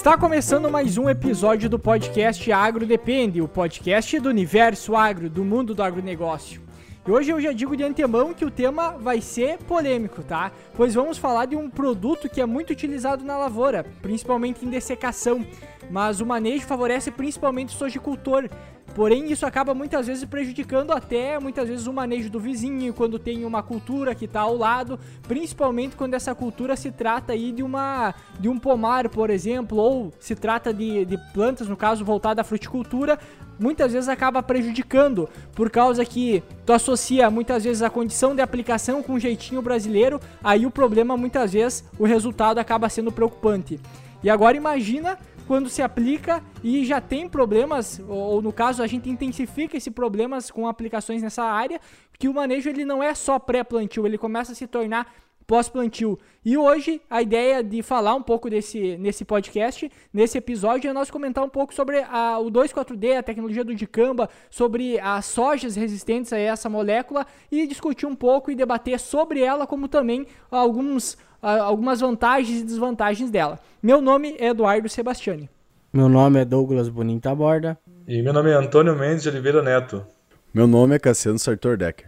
Está começando mais um episódio do podcast Agro Depende, o podcast do universo agro, do mundo do agronegócio. E hoje eu já digo de antemão que o tema vai ser polêmico, tá? Pois vamos falar de um produto que é muito utilizado na lavoura, principalmente em dessecação, mas o manejo favorece principalmente o sojicultor, Porém, isso acaba muitas vezes prejudicando até muitas vezes o manejo do vizinho, quando tem uma cultura que está ao lado, principalmente quando essa cultura se trata aí de uma de um pomar, por exemplo, ou se trata de, de plantas, no caso voltada à fruticultura, muitas vezes acaba prejudicando, por causa que tu associa muitas vezes a condição de aplicação com o jeitinho brasileiro, aí o problema muitas vezes o resultado acaba sendo preocupante. E agora imagina quando se aplica e já tem problemas, ou no caso a gente intensifica esses problemas com aplicações nessa área, que o manejo ele não é só pré-plantio, ele começa a se tornar pós-plantio. E hoje a ideia de falar um pouco desse nesse podcast, nesse episódio, é nós comentar um pouco sobre a, o 2,4-D, a tecnologia do dicamba, sobre as sojas resistentes a essa molécula e discutir um pouco e debater sobre ela, como também alguns algumas vantagens e desvantagens dela. Meu nome é Eduardo Sebastiani. Meu nome é Douglas Bonita Borda. E meu nome é Antônio Mendes de Oliveira Neto. Meu nome é Cassiano Sartor Decker.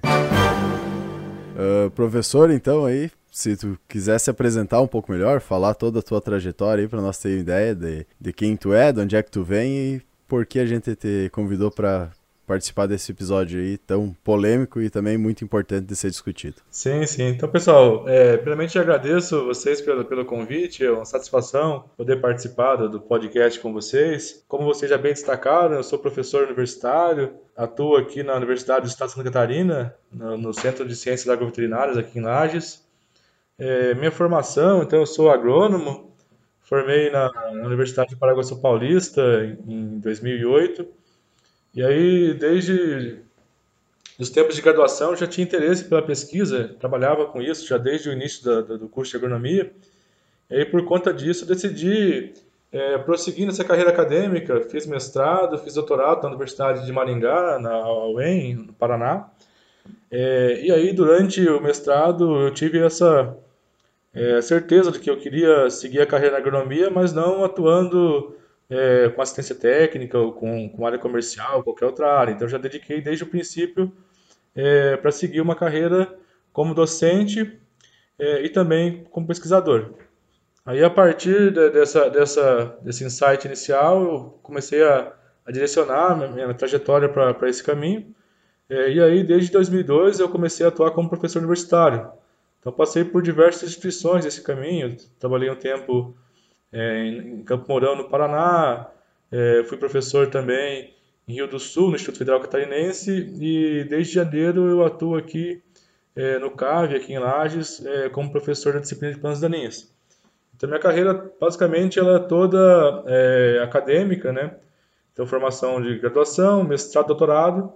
Uh, professor, então aí, se tu quiser se apresentar um pouco melhor, falar toda a tua trajetória aí para nós ter ideia de, de quem tu é, de onde é que tu vem e por que a gente te convidou para participar desse episódio aí tão polêmico e também muito importante de ser discutido. Sim, sim. Então, pessoal, é, primeiramente agradeço vocês pelo, pelo convite, é uma satisfação poder participar do, podcast com vocês. Como vocês já bem destacaram, eu sou professor universitário, atuo aqui na Universidade do Estado de Santa Catarina, no, no Centro de Ciências Agroveterinárias aqui em Lages. É, minha formação, então, eu sou agrônomo, formei na, Universidade de Paraguaçu Paulista em 2008 e aí, desde os tempos de graduação, já tinha interesse pela pesquisa, trabalhava com isso já desde o início da, da, do curso de agronomia. E aí, por conta disso, decidi é, prosseguir nessa carreira acadêmica. Fiz mestrado, fiz doutorado na Universidade de Maringá, na UEM, no Paraná. É, e aí, durante o mestrado, eu tive essa é, certeza de que eu queria seguir a carreira na agronomia, mas não atuando é, com assistência técnica ou com, com área comercial, qualquer outra área. Então, já dediquei desde o princípio é, para seguir uma carreira como docente é, e também como pesquisador. Aí, a partir de, dessa, dessa, desse insight inicial, eu comecei a, a direcionar minha, minha trajetória para esse caminho. É, e aí, desde 2002, eu comecei a atuar como professor universitário. Então, passei por diversas instituições nesse caminho. Trabalhei um tempo é, em Campo Mourão, no Paraná. É, fui professor também em Rio do Sul, no Instituto Federal Catarinense, e desde janeiro eu atuo aqui é, no CAV, aqui em Lages, é, como professor da disciplina de plantas daninhas. Então, minha carreira, basicamente, ela é toda é, acadêmica, né? Então, formação de graduação, mestrado, doutorado.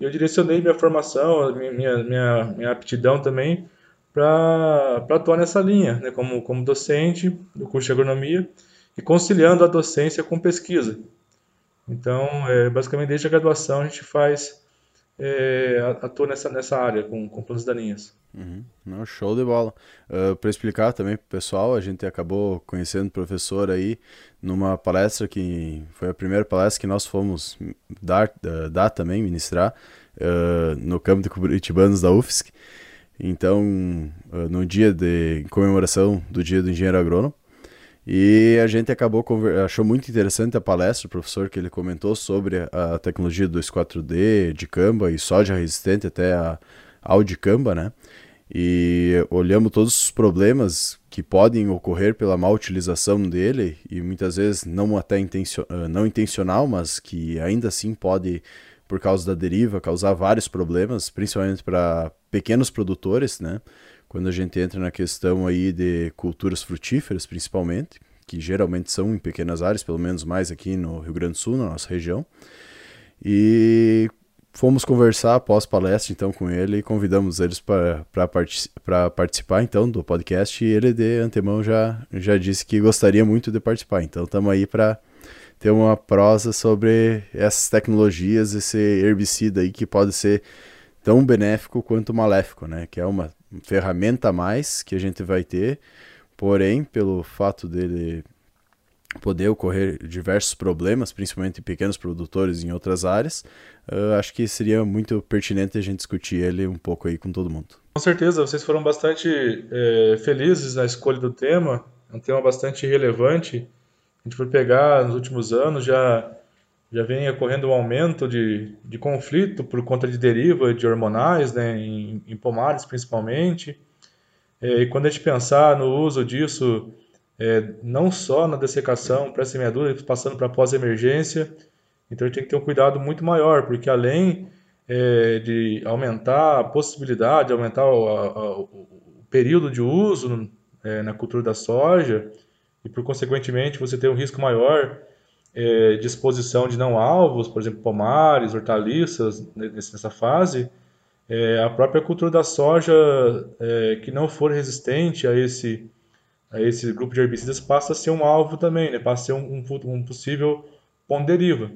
E eu direcionei minha formação, minha, minha, minha aptidão também para atuar nessa linha, né, como, como docente do curso de agronomia e conciliando a docência com pesquisa. Então, é, basicamente, desde a graduação a gente faz, é, atua nessa, nessa área com, com plantas daninhas. Uhum. Não, show de bola. Uh, para explicar também para o pessoal, a gente acabou conhecendo o professor aí numa palestra que foi a primeira palestra que nós fomos dar, uh, dar também, ministrar, uh, no campo de Curitibanos da UFSC. Então, ah, no dia de comemoração do Dia do Engenheiro Agrônomo, e a gente acabou achou muito interessante a palestra, o professor que ele comentou sobre a tecnologia 2.4D, de Camba e soja resistente até a Audicamba, né? E olhamos todos os problemas que podem ocorrer pela má utilização dele e muitas vezes não até intencio ah, não intencional, mas que ainda assim pode por causa da deriva causar vários problemas, principalmente para pequenos produtores, né? Quando a gente entra na questão aí de culturas frutíferas, principalmente, que geralmente são em pequenas áreas, pelo menos mais aqui no Rio Grande do Sul, na nossa região. E fomos conversar após palestra então com ele e convidamos eles para part participar então do podcast e ele de antemão já, já disse que gostaria muito de participar. Então estamos aí para ter uma prosa sobre essas tecnologias, esse herbicida aí que pode ser tão benéfico quanto maléfico, né? Que é uma ferramenta a mais que a gente vai ter, porém, pelo fato dele poder ocorrer diversos problemas, principalmente em pequenos produtores em outras áreas, acho que seria muito pertinente a gente discutir ele um pouco aí com todo mundo. Com certeza, vocês foram bastante é, felizes na escolha do tema, é um tema bastante relevante. A gente for pegar nos últimos anos, já, já vem ocorrendo um aumento de, de conflito por conta de deriva de hormonais, né, em, em pomares principalmente. É, e quando a gente pensar no uso disso é, não só na dessecação, pré-semeadura, passando para pós-emergência. Então a gente tem que ter um cuidado muito maior, porque além é, de aumentar a possibilidade, aumentar o, a, o período de uso é, na cultura da soja, e por consequentemente você tem um risco maior é, de exposição de não alvos, por exemplo, pomares, hortaliças, nessa fase, é, a própria cultura da soja é, que não for resistente a esse esse grupo de herbicidas passa a ser um alvo também, né? passa a ser um, um, um possível ponderiva.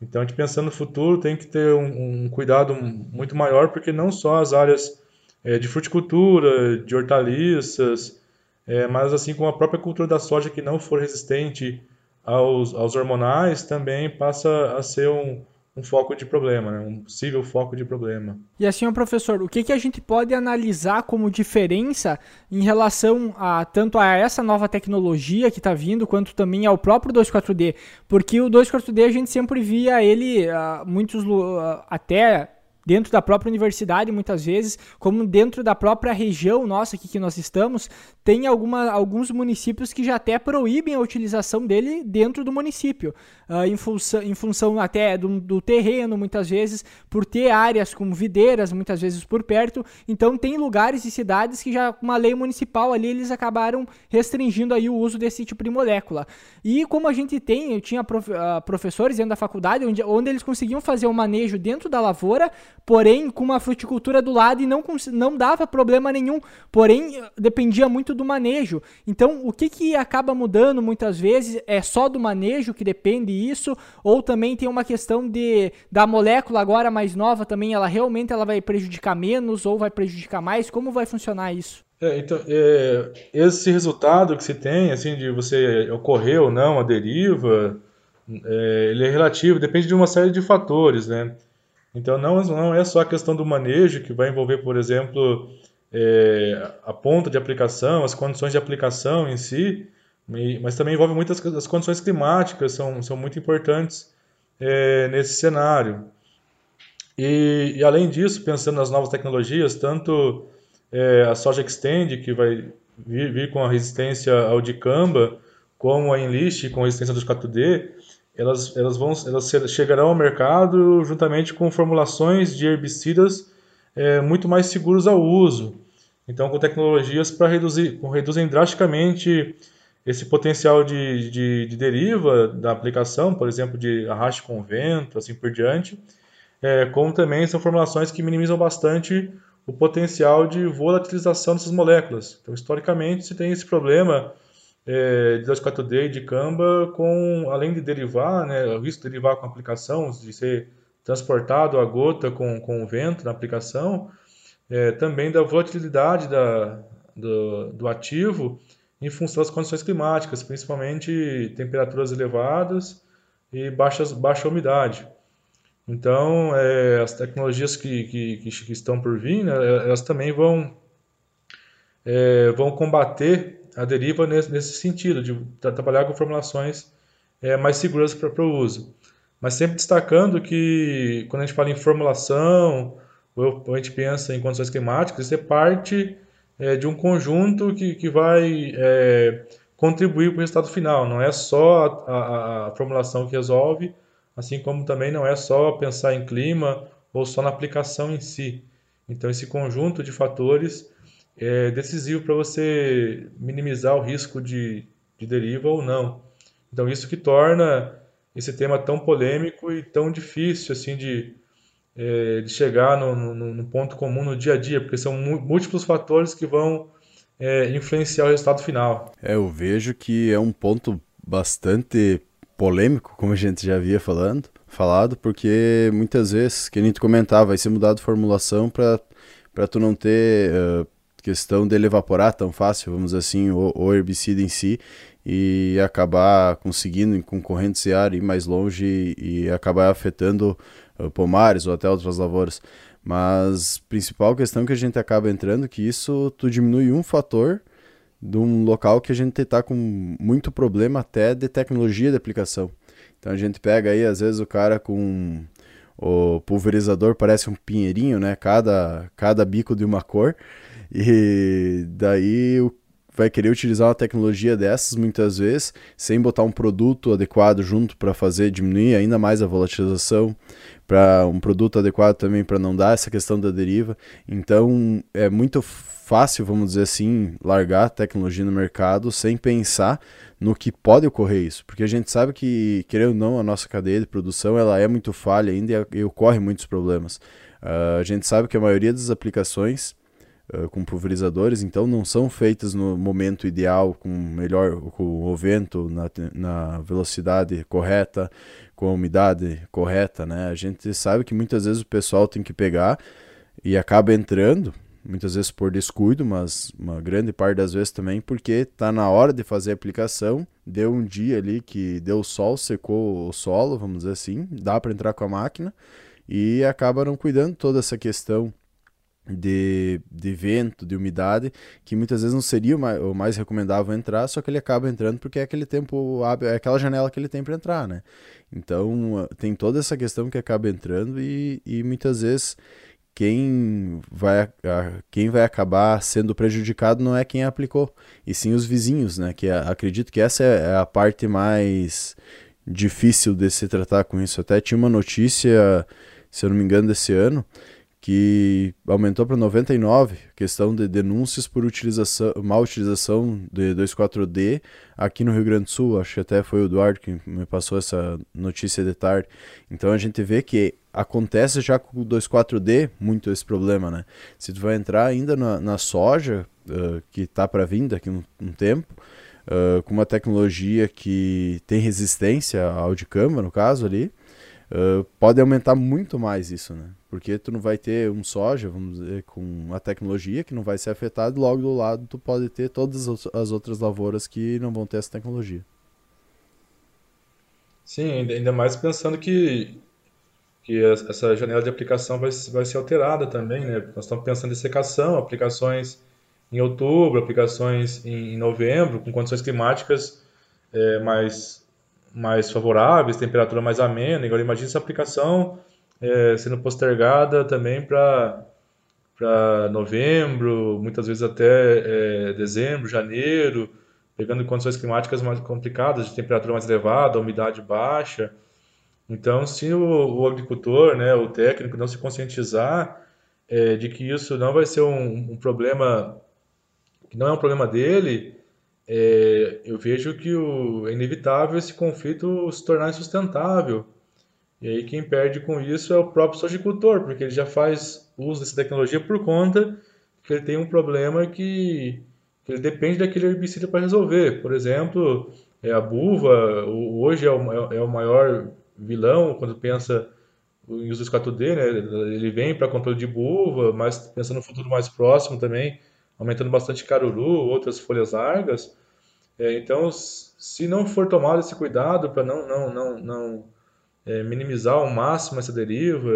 Então, a gente pensando no futuro tem que ter um, um cuidado muito maior, porque não só as áreas é, de fruticultura, de hortaliças, é, mas assim como a própria cultura da soja que não for resistente aos, aos hormonais, também passa a ser um, um foco de problema, né? um possível foco de problema. E assim, professor, o que, que a gente pode analisar como diferença em relação a tanto a essa nova tecnologia que está vindo, quanto também ao próprio 24D? Porque o 24D a gente sempre via ele, uh, muitos uh, até dentro da própria universidade, muitas vezes, como dentro da própria região nossa aqui que nós estamos, tem alguma, alguns municípios que já até proíbem a utilização dele dentro do município, uh, em, função, em função até do, do, terreno, muitas vezes, por ter áreas como videiras, muitas vezes por perto. Então, tem lugares e cidades que já, com uma lei municipal ali, eles acabaram restringindo aí o uso desse tipo de molécula. E como a gente tem, eu tinha prof, uh, professores dentro da faculdade, onde, onde eles conseguiam fazer o manejo dentro da lavoura, porém com uma fruticultura do lado e não, não dava problema nenhum, porém dependia muito do manejo. Então, o que, que acaba mudando muitas vezes é só do manejo que depende isso, ou também tem uma questão de da molécula agora mais nova também, ela realmente ela vai prejudicar menos ou vai prejudicar mais? Como vai funcionar isso? É, então, é, esse resultado que se tem, assim, de você ocorrer ou não a deriva, é, ele é relativo, depende de uma série de fatores, né? Então não, não é só a questão do manejo que vai envolver, por exemplo, é, a ponta de aplicação, as condições de aplicação em si, mas também envolve muitas as condições climáticas são, são muito importantes é, nesse cenário. E, e, além disso, pensando nas novas tecnologias, tanto é, a soja extend que vai vir, vir, com a resistência ao dicamba, como a enlist com a resistência dos 4D, elas, elas, vão, elas chegarão ao mercado juntamente com formulações de herbicidas é, muito mais seguros ao uso. Então, com tecnologias para reduzir, reduzem drasticamente esse potencial de, de, de, deriva da aplicação, por exemplo, de arraste com vento, assim por diante, é, como também são formulações que minimizam bastante o potencial de volatilização dessas moléculas. Então, historicamente, se tem esse problema é, de 2,4-D e de Camba, com, além de derivar, né, o risco de derivar com a aplicação, de ser transportado a gota com, com o vento na aplicação, é, também da volatilidade da, do, do ativo em função das condições climáticas, principalmente temperaturas elevadas e baixas, baixa umidade. Então, é, as tecnologias que, que, que, estão por vir, né, elas também vão, é, vão combater a deriva nesse, nesse sentido, de trabalhar com formulações é, mais seguras para o uso. Mas sempre destacando que quando a gente fala em formulação, ou a gente pensa em condições climáticas, isso é parte é, de um conjunto que, que vai é, contribuir para o resultado final. Não é só a, a, a, formulação que resolve, assim como também não é só pensar em clima ou só na aplicação em si. Então, esse conjunto de fatores é decisivo para você minimizar o risco de, de deriva ou não. Então, isso que torna esse tema tão polêmico e tão difícil assim de, é, de chegar no, no, no, ponto comum no dia a dia, porque são múltiplos fatores que vão é, influenciar o resultado final. É, eu vejo que é um ponto bastante polêmico, como a gente já havia falando, falado, porque muitas vezes, que a gente comentava, vai ser mudado formulação para tu não ter uh, questão dele evaporar tão fácil, vamos dizer assim, o, o herbicida em si, e acabar conseguindo em concorrenciar ir mais longe e, e acabar afetando uh, pomares ou até outras lavouras. Mas principal questão que a gente acaba entrando que isso tu diminui um fator de um local que a gente está com muito problema até de tecnologia de aplicação. Então a gente pega aí às vezes o cara com o pulverizador parece um pinheirinho, né? Cada cada bico de uma cor e daí vai querer utilizar uma tecnologia dessas muitas vezes sem botar um produto adequado junto para fazer diminuir ainda mais a volatilização, para um produto adequado também para não dar essa questão da deriva. Então é muito fácil, vamos dizer assim, largar tecnologia no mercado sem pensar no que pode ocorrer isso, porque a gente sabe que, querendo ou não, a nossa cadeia de produção ela é muito falha ainda e, e ocorre muitos problemas. Uh, a gente sabe que a maioria das aplicações uh, com pulverizadores, então não são feitas no momento ideal, com melhor com o vento na, na velocidade correta, com a umidade correta, né? A gente sabe que muitas vezes o pessoal tem que pegar e acaba entrando, muitas vezes por descuido, mas uma grande parte das vezes também porque está na hora de fazer a aplicação, deu um dia ali que deu sol, secou o solo, vamos dizer assim, dá para entrar com a máquina e acaba não cuidando toda essa questão de, de vento, de umidade, que muitas vezes não seria o mais, o mais recomendável entrar, só que ele acaba entrando porque é aquele tempo, é aquela janela que ele tem para entrar, né? Então tem toda essa questão que acaba entrando e, e muitas vezes quem vai, a, quem vai acabar sendo prejudicado não é quem aplicou, e sim os vizinhos, né? Que acredito que essa é a parte mais difícil de se tratar com isso. Até tinha uma notícia, se eu não me engano, desse ano, que aumentou para 99 questão de denúncias por utilização, má utilização de 24D aqui no Rio Grande do Sul. Acho que até foi o Eduardo que me passou essa notícia de tarde. Então a gente vê que acontece já com o 24D muito esse problema, né? Se tu vai entrar ainda na, na soja, uh, que está para vir daqui um, um tempo, uh, com uma tecnologia que tem resistência ao de cama, no caso ali, uh, pode aumentar muito mais isso, né? Porque tu não vai ter um soja, vamos dizer, com uma tecnologia que não vai ser afetada, logo do lado tu pode ter todas as outras lavouras que não vão ter essa tecnologia. Sim, ainda mais pensando que, que essa janela de aplicação vai, vai ser alterada também, né? Nós estamos pensando em secação, aplicações em outubro, aplicações em novembro, com condições climáticas é, mais, mais favoráveis, temperatura mais amena. Agora imagine essa aplicação é, sendo postergada também para para novembro, muitas vezes até é, dezembro, janeiro, pegando condições climáticas mais complicadas, de temperatura mais elevada, umidade baixa. Então, se o, o agricultor, né, o técnico não se conscientizar é, de que isso não vai ser um, um, problema, que não é um problema dele, é, eu vejo que o, é inevitável esse conflito se tornar insustentável e aí quem perde com isso é o próprio sojicultor, porque ele já faz uso dessa tecnologia por conta que ele tem um problema que, que ele depende daquele herbicida para resolver. Por exemplo, é a buva, hoje é o, é o maior vilão quando pensa em uso do 4D, né? Ele vem para controle de buva, mas pensando no futuro mais próximo também, aumentando bastante caruru, outras folhas largas. É, então, se não for tomado esse cuidado para não, não, não, não é, minimizar ao máximo essa deriva,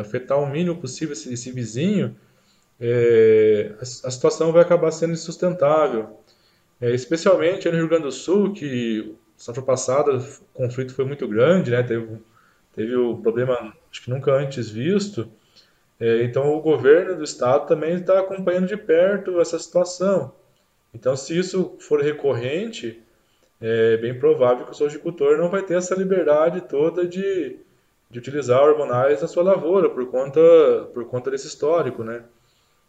afetar o mínimo possível esse, esse vizinho, é, a, a, situação vai acabar sendo insustentável. É, especialmente no Rio Grande do Sul, que safra passada o conflito foi muito grande, né? teve, teve o problema acho que nunca antes visto. É, então o governo do estado também está acompanhando de perto essa situação. Então, se isso for recorrente, é bem provável que o sojicultor não vai ter essa liberdade toda de, de utilizar hormonais na sua lavoura por conta, por conta desse histórico, né?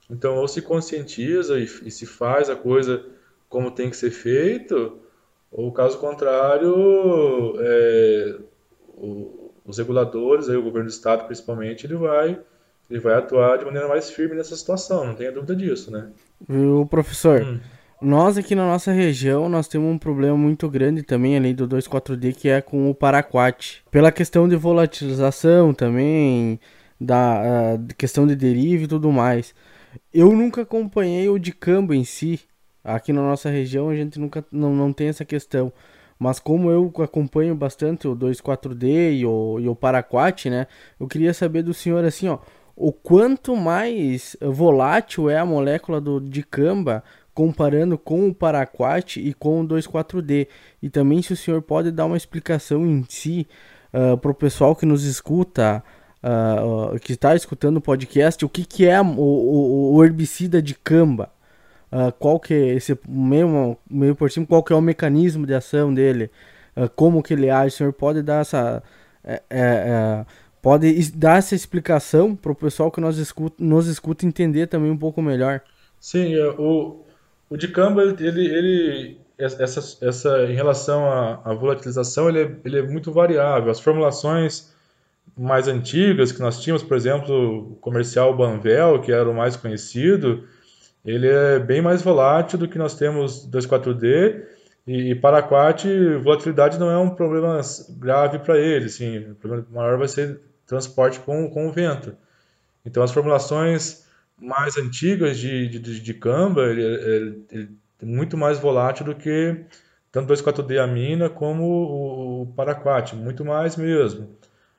Então, ou se conscientiza e, e se faz a coisa como tem que ser feito, ou caso contrário, é, o, os reguladores, aí, o governo do estado principalmente, ele vai, ele vai atuar de maneira mais firme nessa situação, não tenha dúvida disso, né? O professor, hum. Nós aqui na nossa região, nós temos um problema muito grande também, além do 2,4-D, que é com o paraquat. Pela questão de volatilização também, da uh, questão de deriva e tudo mais. Eu nunca acompanhei o de campo em si, Aqui na nossa região a gente nunca não, não tem essa questão. Mas como eu acompanho bastante o 2,4D e o, e o Paraquat, né? Eu queria saber do senhor assim, ó. O quanto mais volátil é a molécula do dicamba comparando com o Paraquat e com o 2,4D. E também se o senhor pode dar uma explicação em si uh, ah, para o pessoal que nos escuta, uh, uh, que está escutando o podcast, o que, que é o, o, o herbicida de camba. Uh, qual que é esse meio, meio por cima, qual que é o mecanismo de ação dele, como que ele age, o senhor pode dar essa é, é, é, pode dar essa explicação para o pessoal que nos escuta, nos escuta entender também um pouco melhor. Sim, é, o, o dicamba, ele, ele essa, essa, em relação à, à volatilização, ele é, ele é muito variável. As formulações mais antigas que nós tínhamos, por exemplo, o comercial Banvel, que era o mais conhecido, ele é bem mais volátil do que nós temos 2,4-D e, e Paraquat, volatilidade não é um problema grave para ele, sim, o problema maior vai ser transporte com, com o vento. Então as formulações mais antigas de, de, de Camba, ele, ele é muito mais volátil do que tanto 2,4-D amina como o, o Paraquat, muito mais mesmo.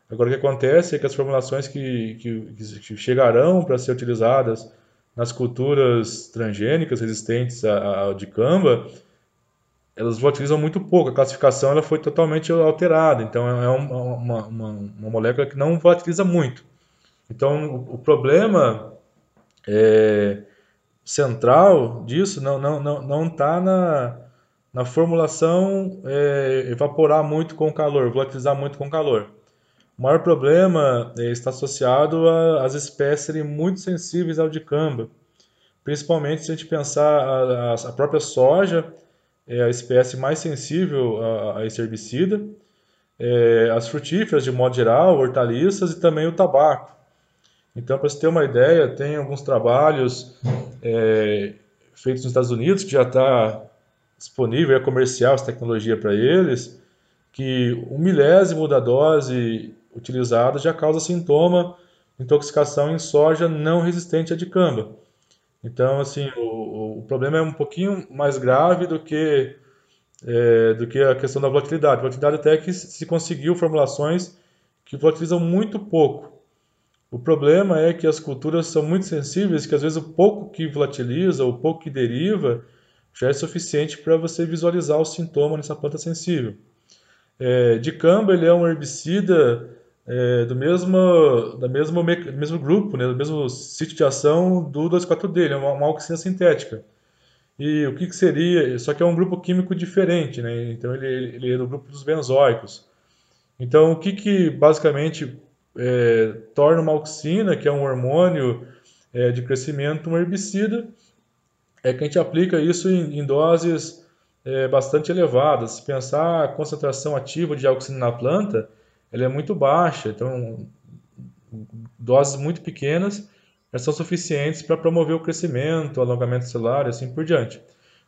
Agora o que acontece é que as formulações que, que, que chegarão para ser utilizadas nas culturas transgênicas resistentes ao dicamba, elas volatilizam muito pouco. A classificação ela foi totalmente alterada. Então, é uma, uma, uma, uma molécula que não volatiliza muito. Então, o, o problema é, central disso não está não, não, não tá na, na formulação é, evaporar muito com calor, volatilizar muito com calor. O maior problema eh, está associado às espécies muito sensíveis ao dicamba, principalmente se a gente pensar a, a própria soja, é a espécie mais sensível a, a esse herbicida, é, as frutíferas de modo geral, hortaliças e também o tabaco. Então, para você ter uma ideia, tem alguns trabalhos é, feitos nos Estados Unidos que já está disponível, é comercial essa tecnologia para eles, que um milésimo da dose utilizado já causa sintoma de intoxicação em soja não resistente a dicamba. Então, assim, o, o problema é um pouquinho mais grave do que, é, do que a questão da volatilidade. A volatilidade até que se conseguiu formulações que volatilizam muito pouco. O problema é que as culturas são muito sensíveis, que às vezes o pouco que volatiliza, o pouco que deriva, já é suficiente para você visualizar o sintoma nessa planta sensível. É, dicamba ele é um herbicida é, do mesmo, da mesmo, do mesmo grupo, né, do mesmo sítio de ação do 2,4-D, é uma, uma auxina sintética. E o que, que, seria? Só que é um grupo químico diferente, né? Então ele, ele é do grupo dos benzoicos. Então o que, que basicamente é, torna uma auxina, que é um hormônio é, de crescimento, um herbicida, é que a gente aplica isso em, em doses é, bastante elevadas. Se pensar a concentração ativa de auxina na planta, ela é muito baixa, então doses muito pequenas são suficientes para promover o crescimento, o alongamento celular e assim por diante.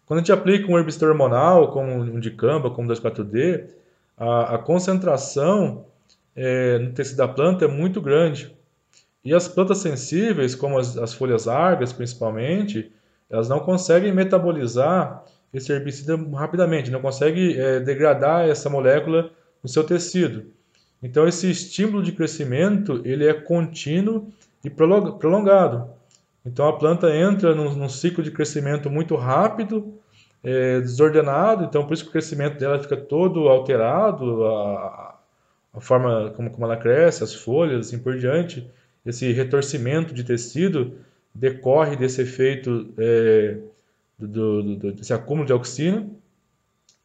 Quando a gente aplica um herbicida hormonal, como um dicamba, como 2,4-D, a, a, concentração é, no tecido da planta é muito grande. E as plantas sensíveis, como as, as folhas largas principalmente, elas não conseguem metabolizar esse herbicida rapidamente, não conseguem é, degradar essa molécula no seu tecido. Então esse estímulo de crescimento ele é contínuo e prolongado. Então a planta entra num, num ciclo de crescimento muito rápido, é, desordenado, então por isso que o crescimento dela fica todo alterado, a, a forma como, como ela cresce, as folhas, assim por diante. Esse retorcimento de tecido decorre desse efeito é, do, do, do, desse acúmulo de auxina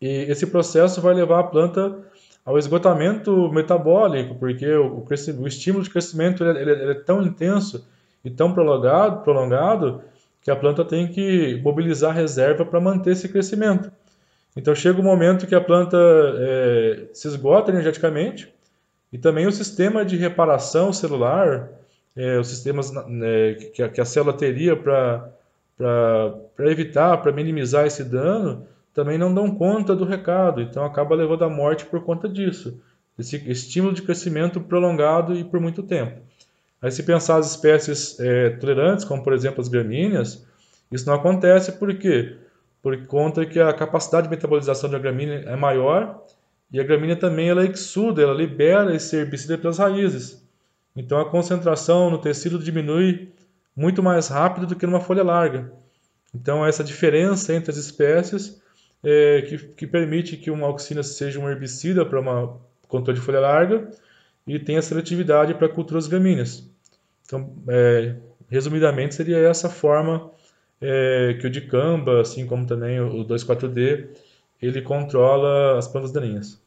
e esse processo vai levar a planta ao esgotamento metabólico, porque o, o, estímulo de crescimento ele, ele, ele, é tão intenso e tão prolongado, prolongado que a planta tem que mobilizar reserva para manter esse crescimento. Então chega o um momento que a planta é, se esgota energeticamente e também o sistema de reparação celular, é, os sistemas né, que, a, que a célula teria para evitar, para minimizar esse dano, também não dão conta do recado, então acaba levando à morte por conta disso. Esse estímulo de crescimento prolongado e por muito tempo. Aí se pensar as espécies é, tolerantes, como por exemplo as gramíneas, isso não acontece porque por conta que a capacidade de metabolização da gramínea é maior e a gramínea também ela exuda, ela libera esse herbicida pelas raízes. Então a concentração no tecido diminui muito mais rápido do que numa folha larga. Então essa diferença entre as espécies é, que, que permite que uma auxina seja um herbicida para uma controle de folha larga e tenha seletividade para culturas gramíneas. Então, é, resumidamente, seria essa forma é, que o dicamba, assim como também o 2,4-D, ele controla as plantas daninhas.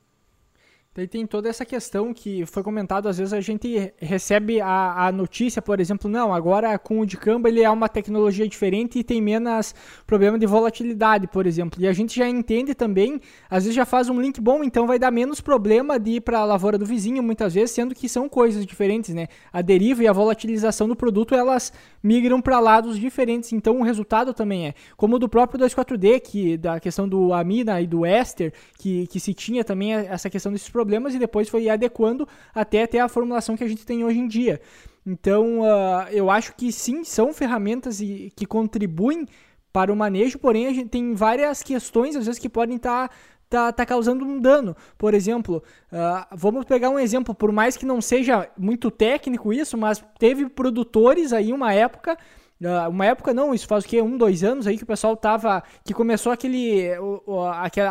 Daí tem toda essa questão que foi comentado, às vezes a gente recebe a, a notícia, por exemplo, não, agora com o Dicamba ele é uma tecnologia diferente e tem menos problema de volatilidade, por exemplo. E a gente já entende também, às vezes já faz um link bom, então vai dar menos problema de ir para a lavoura do vizinho, muitas vezes, sendo que são coisas diferentes, né? A deriva e a volatilização do produto, elas migram para lados diferentes, então o resultado também é. Como do próprio 24D, que da questão do amina e do éster, que, que se tinha também essa questão desses problemas problemas e depois foi adequando até até a formulação que a gente tem hoje em dia. Então, uh, eu acho que sim, são ferramentas e, que contribuem para o manejo, porém a gente tem várias questões, às vezes, que podem estar tá, tá, tá causando um dano. Por exemplo, uh, vamos pegar um exemplo, por mais que não seja muito técnico isso, mas teve produtores aí uma época Uh, uma época não, isso faz o que? Um, dois anos aí que o pessoal tava. Que começou aquele. O,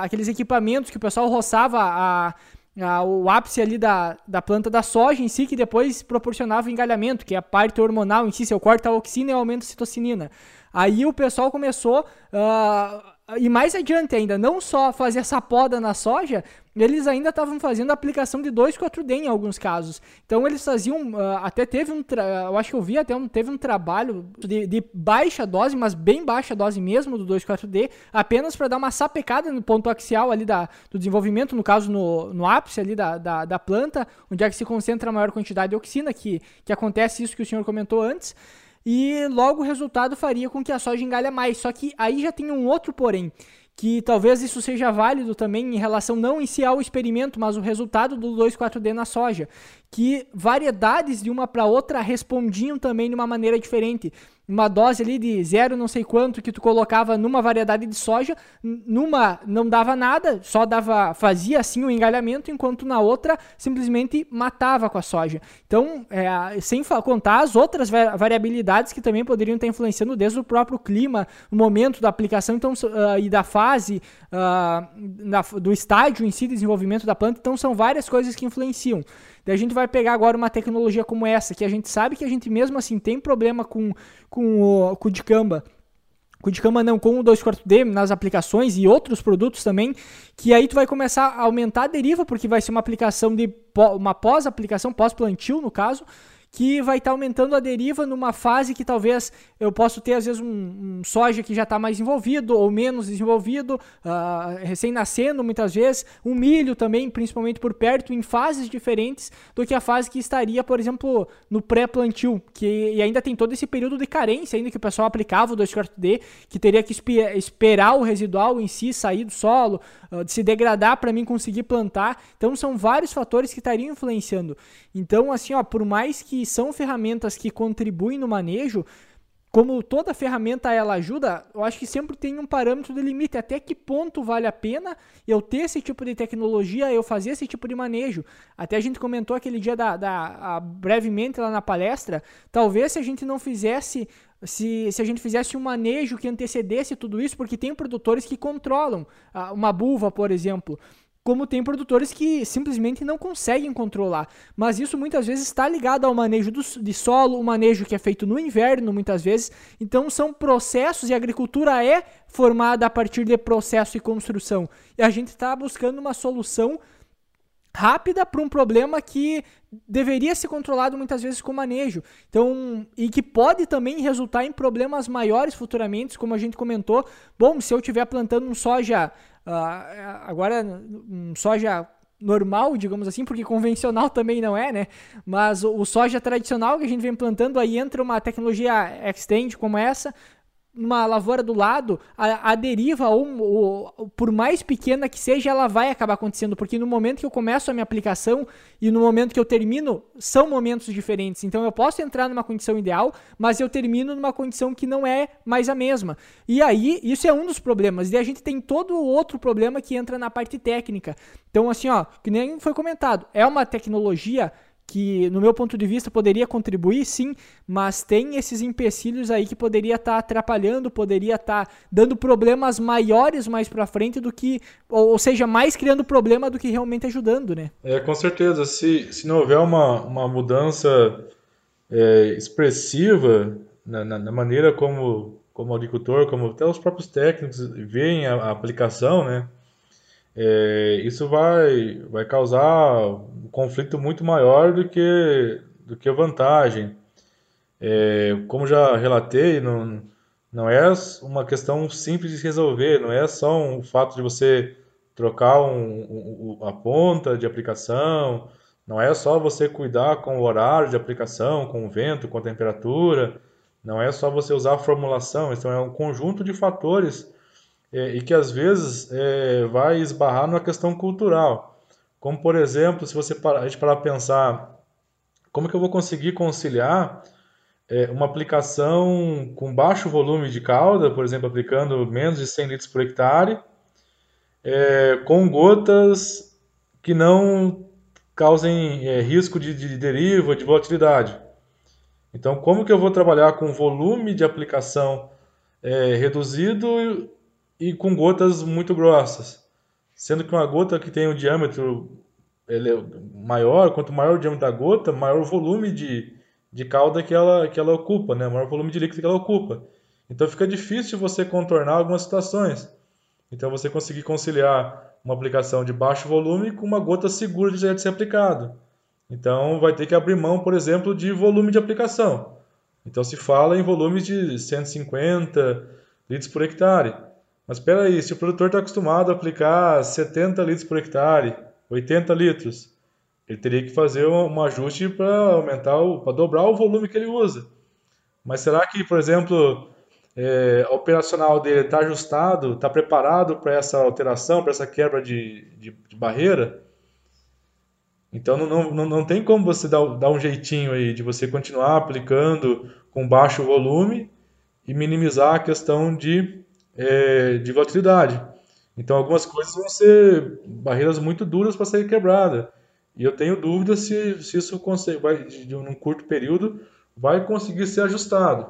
aqueles equipamentos que o pessoal roçava a, a, o ápice ali da, da planta da soja em si, que depois proporcionava o engalhamento, que é a parte hormonal em si, seu corta a oxina e aumenta a citocinina. Aí o pessoal começou, uh, e mais adiante ainda, não só fazer essa poda na soja, eles ainda estavam fazendo aplicação de 2,4-D em alguns casos. Então eles faziam, uh, até teve um, eu acho que eu vi até um, teve um trabalho de, de, baixa dose, mas bem baixa dose mesmo do 2,4-D, apenas para dar uma sapecada no ponto axial ali da, do desenvolvimento, no caso no, no ápice ali da, da, da planta, onde é que se concentra a maior quantidade de oxina, que, que acontece isso que o senhor comentou antes e logo o resultado faria com que a soja engalha mais. Só que aí já tem um outro porém, que talvez isso seja válido também em relação não em si ao experimento, mas o resultado do 2,4-D na soja, que variedades de uma para outra respondiam também de uma maneira diferente uma dose ali de zero não sei quanto que tu colocava numa variedade de soja, numa não dava nada, só dava fazia assim o engalhamento, enquanto na outra simplesmente matava com a soja. Então, é, sem contar as outras variabilidades que também poderiam estar influenciando desde o próprio clima, o momento da aplicação então, uh, e da fase uh, na, do estágio em si de desenvolvimento da planta, então são várias coisas que influenciam. Daí a gente vai pegar agora uma tecnologia como essa, que a gente sabe que a gente mesmo assim tem problema com, com, o, com o Dicamba, com o não, com o 2,4-D nas aplicações e outros produtos também, que aí tu vai começar a aumentar a deriva, porque vai ser uma aplicação de uma pós-aplicação, pós-plantio no caso, que vai estar tá aumentando a deriva numa fase que talvez eu possa ter, às vezes, um, um soja que já está mais desenvolvido ou menos desenvolvido, uh, recém-nascendo muitas vezes, um milho também, principalmente por perto, em fases diferentes do que a fase que estaria, por exemplo, no pré-plantio, que e ainda tem todo esse período de carência ainda que o pessoal aplicava o 2 d que teria que esperar o residual em si sair do solo, uh, de se degradar para mim conseguir plantar. Então são vários fatores que estariam influenciando. Então, assim, ó, por mais que são ferramentas que contribuem no manejo, como toda ferramenta ela ajuda, eu acho que sempre tem um parâmetro de limite. Até que ponto vale a pena eu ter esse tipo de tecnologia, eu fazer esse tipo de manejo? Até a gente comentou aquele dia da, da a, brevemente lá na palestra. Talvez se a gente não fizesse se, se a gente fizesse um manejo que antecedesse tudo isso, porque tem produtores que controlam ah, uma buva, por exemplo como tem produtores que simplesmente não conseguem controlar. Mas isso muitas vezes está ligado ao manejo do, de solo, o manejo que é feito no inverno, muitas vezes. Então são processos e a agricultura é formada a partir de processo e construção. E a gente está buscando uma solução rápida para um problema que deveria ser controlado muitas vezes com manejo. Então, e que pode também resultar em problemas maiores futuramente, como a gente comentou. Bom, se eu estiver plantando um soja agora, um soja normal, digamos assim, porque convencional também não é, né? Mas o, o soja tradicional que a gente vem plantando, aí entra uma tecnologia extend como essa, numa lavoura do lado, a, a deriva, ou, ou, por mais pequena que seja, ela vai acabar acontecendo, porque no momento que eu começo a minha aplicação e no momento que eu termino, são momentos diferentes. Então eu posso entrar numa condição ideal, mas eu termino numa condição que não é mais a mesma. E aí, isso é um dos problemas. E a gente tem todo outro problema que entra na parte técnica. Então, assim, ó, que nem foi comentado, é uma tecnologia que, no meu ponto de vista, poderia contribuir, sim, mas tem esses empecilhos aí que poderia estar tá atrapalhando, poderia estar tá dando problemas maiores mais para frente do que, ou, ou, seja, mais criando problema do que realmente ajudando, né? É, com certeza. Se, se não houver uma, uma mudança é, expressiva na, na, na, maneira como, como agricultor, como até os próprios técnicos veem a, a aplicação, né? É, isso vai, vai causar um conflito muito maior do que, do que vantagem. É, como já relatei, não, não é uma questão simples de resolver, não é só um, o fato de você trocar um, um, a ponta de aplicação, não é só você cuidar com o horário de aplicação, com o vento, com a temperatura, não é só você usar a formulação, então é um conjunto de fatores é, e que às vezes é, vai esbarrar numa questão cultural. Como, por exemplo, se você a gente parar para pensar como que eu vou conseguir conciliar é, uma aplicação com baixo volume de cauda, por exemplo, aplicando menos de 100 litros por hectare, é, com gotas que não causem é, risco de, de deriva, de volatilidade. Então, como que eu vou trabalhar com volume de aplicação é, reduzido e com gotas muito grossas. Sendo que uma gota que tem um diâmetro ele é maior, quanto maior o diâmetro da gota, maior o volume de, de calda que ela, que ela ocupa, né? maior o volume de líquido que ela ocupa. Então fica difícil você contornar algumas situações. Então você conseguir conciliar uma aplicação de baixo volume com uma gota segura de ser aplicado. Então vai ter que abrir mão, por exemplo, de volume de aplicação. Então se fala em volumes de 150 litros por hectare. Mas espera aí, se o produtor está acostumado a aplicar 70 litros por hectare, 80 litros, ele teria que fazer um, ajuste para aumentar, para dobrar o volume que ele usa. Mas será que, por exemplo, é, operacional dele está ajustado, está preparado para essa alteração, para essa quebra de, de, de barreira? Então não, não, não tem como você dar, dar um jeitinho aí de você continuar aplicando com baixo volume e minimizar a questão de é, de volatilidade. Então, algumas coisas vão ser barreiras muito duras para ser quebrada. E eu tenho dúvida se, se isso vai, de um curto período vai conseguir ser ajustado.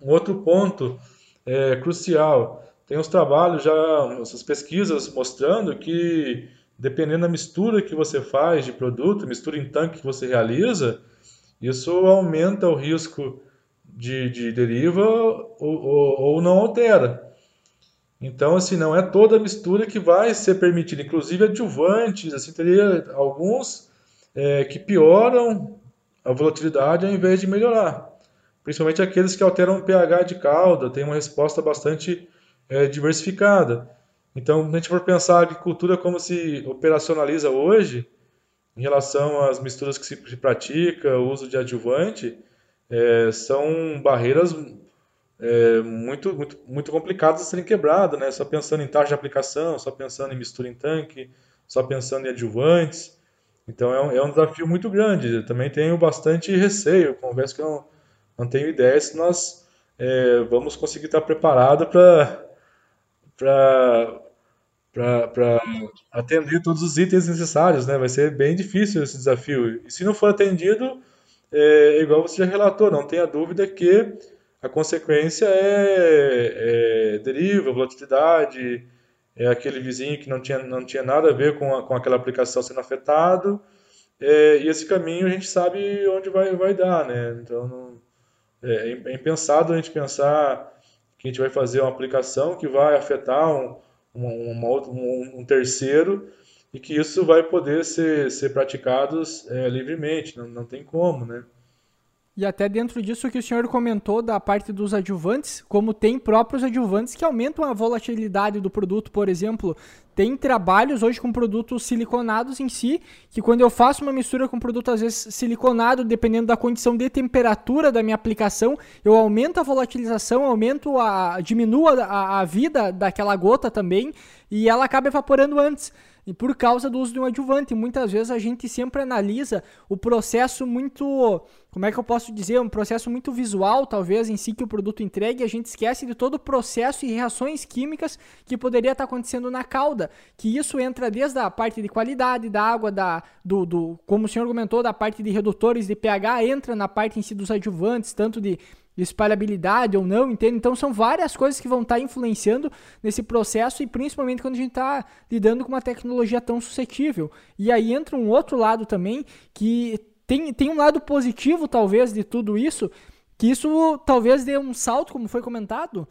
Um outro ponto é, crucial, tem os trabalhos já, essas pesquisas mostrando que dependendo da mistura que você faz de produto, mistura em tanque que você realiza, isso aumenta o risco de, de deriva ou, ou, ou não altera. Então, assim, não é toda mistura que vai ser permitida, inclusive adjuvantes, assim, teria alguns é, que pioram a volatilidade ao invés de melhorar. Principalmente aqueles que alteram o pH de calda, tem uma resposta bastante é, diversificada. Então, a gente for pensar a agricultura como se operacionaliza hoje, em relação às misturas que se pratica, o uso de adjuvante, é, são barreiras é, muito, muito, muito complicadas de serem quebradas, né? Só pensando em taxa de aplicação, só pensando em mistura em tanque, só pensando em adjuvantes. Então é um, é um desafio muito grande. Eu também tenho bastante receio, confesso que eu não, não tenho ideia se nós é, vamos conseguir estar preparados para para atender todos os itens necessários, né? Vai ser bem difícil esse desafio. E se não for atendido, é, igual você já relatou, não tenha dúvida que a consequência é, é deriva, volatilidade, é aquele vizinho que não tinha, não tinha nada a ver com, a, com aquela aplicação sendo afetado, é, e esse caminho a gente sabe onde vai, vai dar, né? Então, não, é, é impensado a gente pensar que a gente vai fazer uma aplicação que vai afetar um, uma, outra, um, um terceiro e que isso vai poder ser, ser praticado é, livremente, não, não tem como, né? E até dentro disso que o senhor comentou da parte dos adjuvantes, como tem próprios adjuvantes que aumentam a volatilidade do produto, por exemplo, tem trabalhos hoje com produtos siliconados em si, que quando eu faço uma mistura com produto às vezes siliconado, dependendo da condição de temperatura da minha aplicação, eu aumento a volatilização, aumento a diminuo a, a vida daquela gota também, e ela acaba evaporando antes e por causa do uso de um adjuvante. Muitas vezes a gente sempre analisa o processo muito, como é que eu posso dizer, um processo muito visual, talvez em si que o produto entregue, a gente esquece de todo o processo e reações químicas que poderia estar acontecendo na cauda, que isso entra desde a parte de qualidade da água, da, do, do como o senhor comentou, da parte de redutores de pH, entra na parte em si dos adjuvantes, tanto de de espalhabilidade ou não, entende? Então são várias coisas que vão estar tá influenciando nesse processo e principalmente quando a gente está lidando com uma tecnologia tão suscetível. E aí entra um outro lado também que tem, tem um lado positivo talvez de tudo isso, que isso talvez dê um salto, como foi comentado,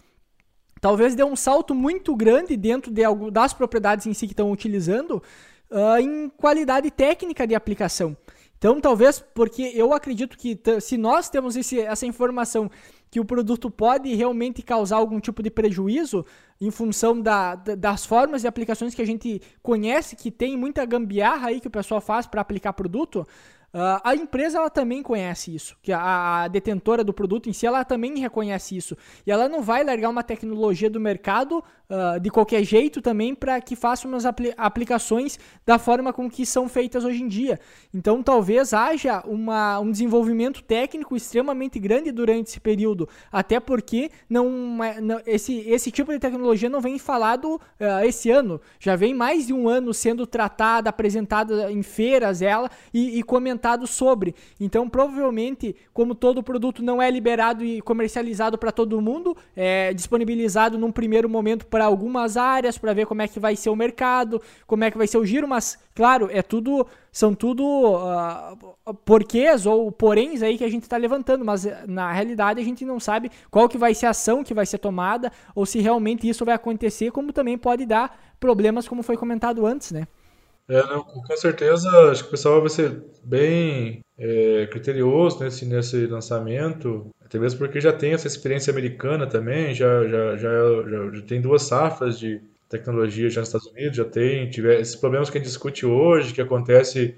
talvez dê um salto muito grande dentro de, das propriedades em si que estão utilizando uh, em qualidade técnica de aplicação. Então, talvez, porque eu acredito que se nós temos esse, essa informação que o produto pode realmente causar algum tipo de prejuízo em função da, das formas e aplicações que a gente conhece, que tem muita gambiarra aí que o pessoal faz para aplicar produto, Uh, a empresa ela também conhece isso, que a, a, detentora do produto em si ela também reconhece isso. E ela não vai largar uma tecnologia do mercado uh, de qualquer jeito também para que faça umas apli aplicações da forma com que são feitas hoje em dia. Então talvez haja uma, um desenvolvimento técnico extremamente grande durante esse período, até porque não, é, não esse, esse tipo de tecnologia não vem falado uh, esse ano, já vem mais de um ano sendo tratada, apresentada em feiras ela e, e comentado sobre. Então, provavelmente, como todo produto não é liberado e comercializado para todo mundo, é disponibilizado num primeiro momento para algumas áreas para ver como é que vai ser o mercado, como é que vai ser o giro, mas claro, é tudo são tudo uh, porquês ou poréns aí que a gente está levantando, mas na realidade a gente não sabe qual que vai ser a ação que vai ser tomada ou se realmente isso vai acontecer, como também pode dar problemas, como foi comentado antes, né? É, não, com certeza, acho que o pessoal vai ser bem é, criterioso nesse, nesse lançamento, até mesmo porque já tem essa experiência americana também, já, já, já, já, já tem duas safras de tecnologia já nos Estados Unidos, já tem, tiver, esses problemas que a gente discute hoje, que acontece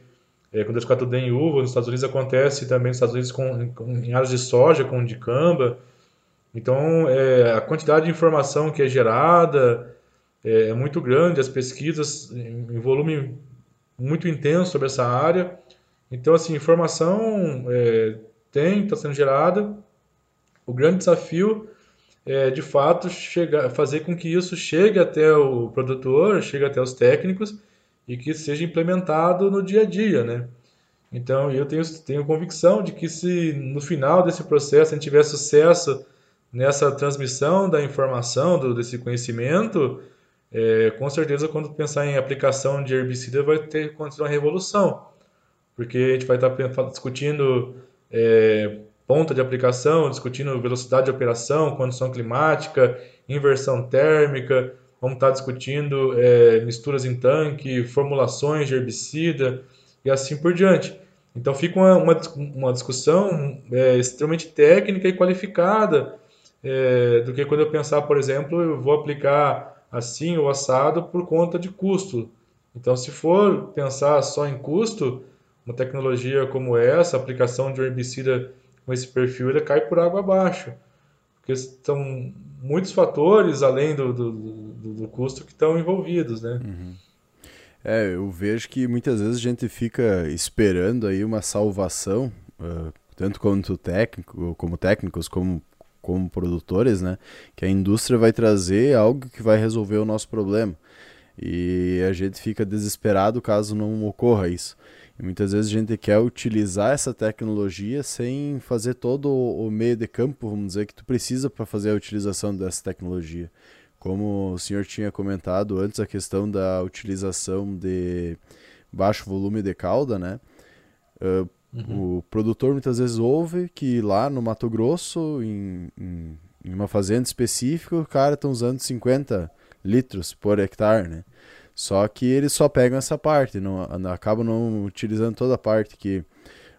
é, ficar tudo em uva, nos Estados Unidos acontece também nos Estados Unidos com, com, em áreas de soja, com de camba, então é, a quantidade de informação que é gerada, é, é muito grande, as pesquisas em volume muito intenso sobre essa área. Então, assim, informação é, tem, está sendo gerada. O grande desafio é, de fato, chegar, fazer com que isso chegue até o produtor, chegue até os técnicos e que seja implementado no dia a dia, né? Então, eu tenho, tenho convicção de que se no final desse processo a gente tiver sucesso nessa transmissão da informação, do, desse conhecimento, é, com certeza quando pensar em aplicação de herbicida vai ter acontecer uma revolução, porque a gente vai estar discutindo é, ponta de aplicação, discutindo velocidade de operação, condição climática, inversão térmica, vamos estar discutindo é, misturas em tanque, formulações de herbicida e assim por diante. Então fica uma, uma, uma discussão é, extremamente técnica e qualificada é, do que quando eu pensar, por exemplo, eu vou aplicar assim ou assado por conta de custo. Então, se for pensar só em custo, uma tecnologia como essa, aplicação de um herbicida com esse perfil, ele cai por água abaixo. Porque são muitos fatores além do, do, do, do custo que estão envolvidos, né? Uhum. É, eu vejo que muitas vezes a gente fica esperando aí uma salvação, uh, tanto quanto técnico, como técnicos, como como produtores, né, que a indústria vai trazer algo que vai resolver o nosso problema. E a gente fica desesperado caso não ocorra isso. E muitas vezes a gente quer utilizar essa tecnologia sem fazer todo o meio de campo, vamos dizer, que tu precisa para fazer a utilização dessa tecnologia. Como o senhor tinha comentado antes, a questão da utilização de baixo volume de cauda, né? Uh, Uhum. O produtor muitas vezes ouve que lá no Mato Grosso, em, em, em uma fazenda específica, o cara está usando 50 litros por hectare, né? Só que eles só pegam essa parte, não, acabam não utilizando toda a parte que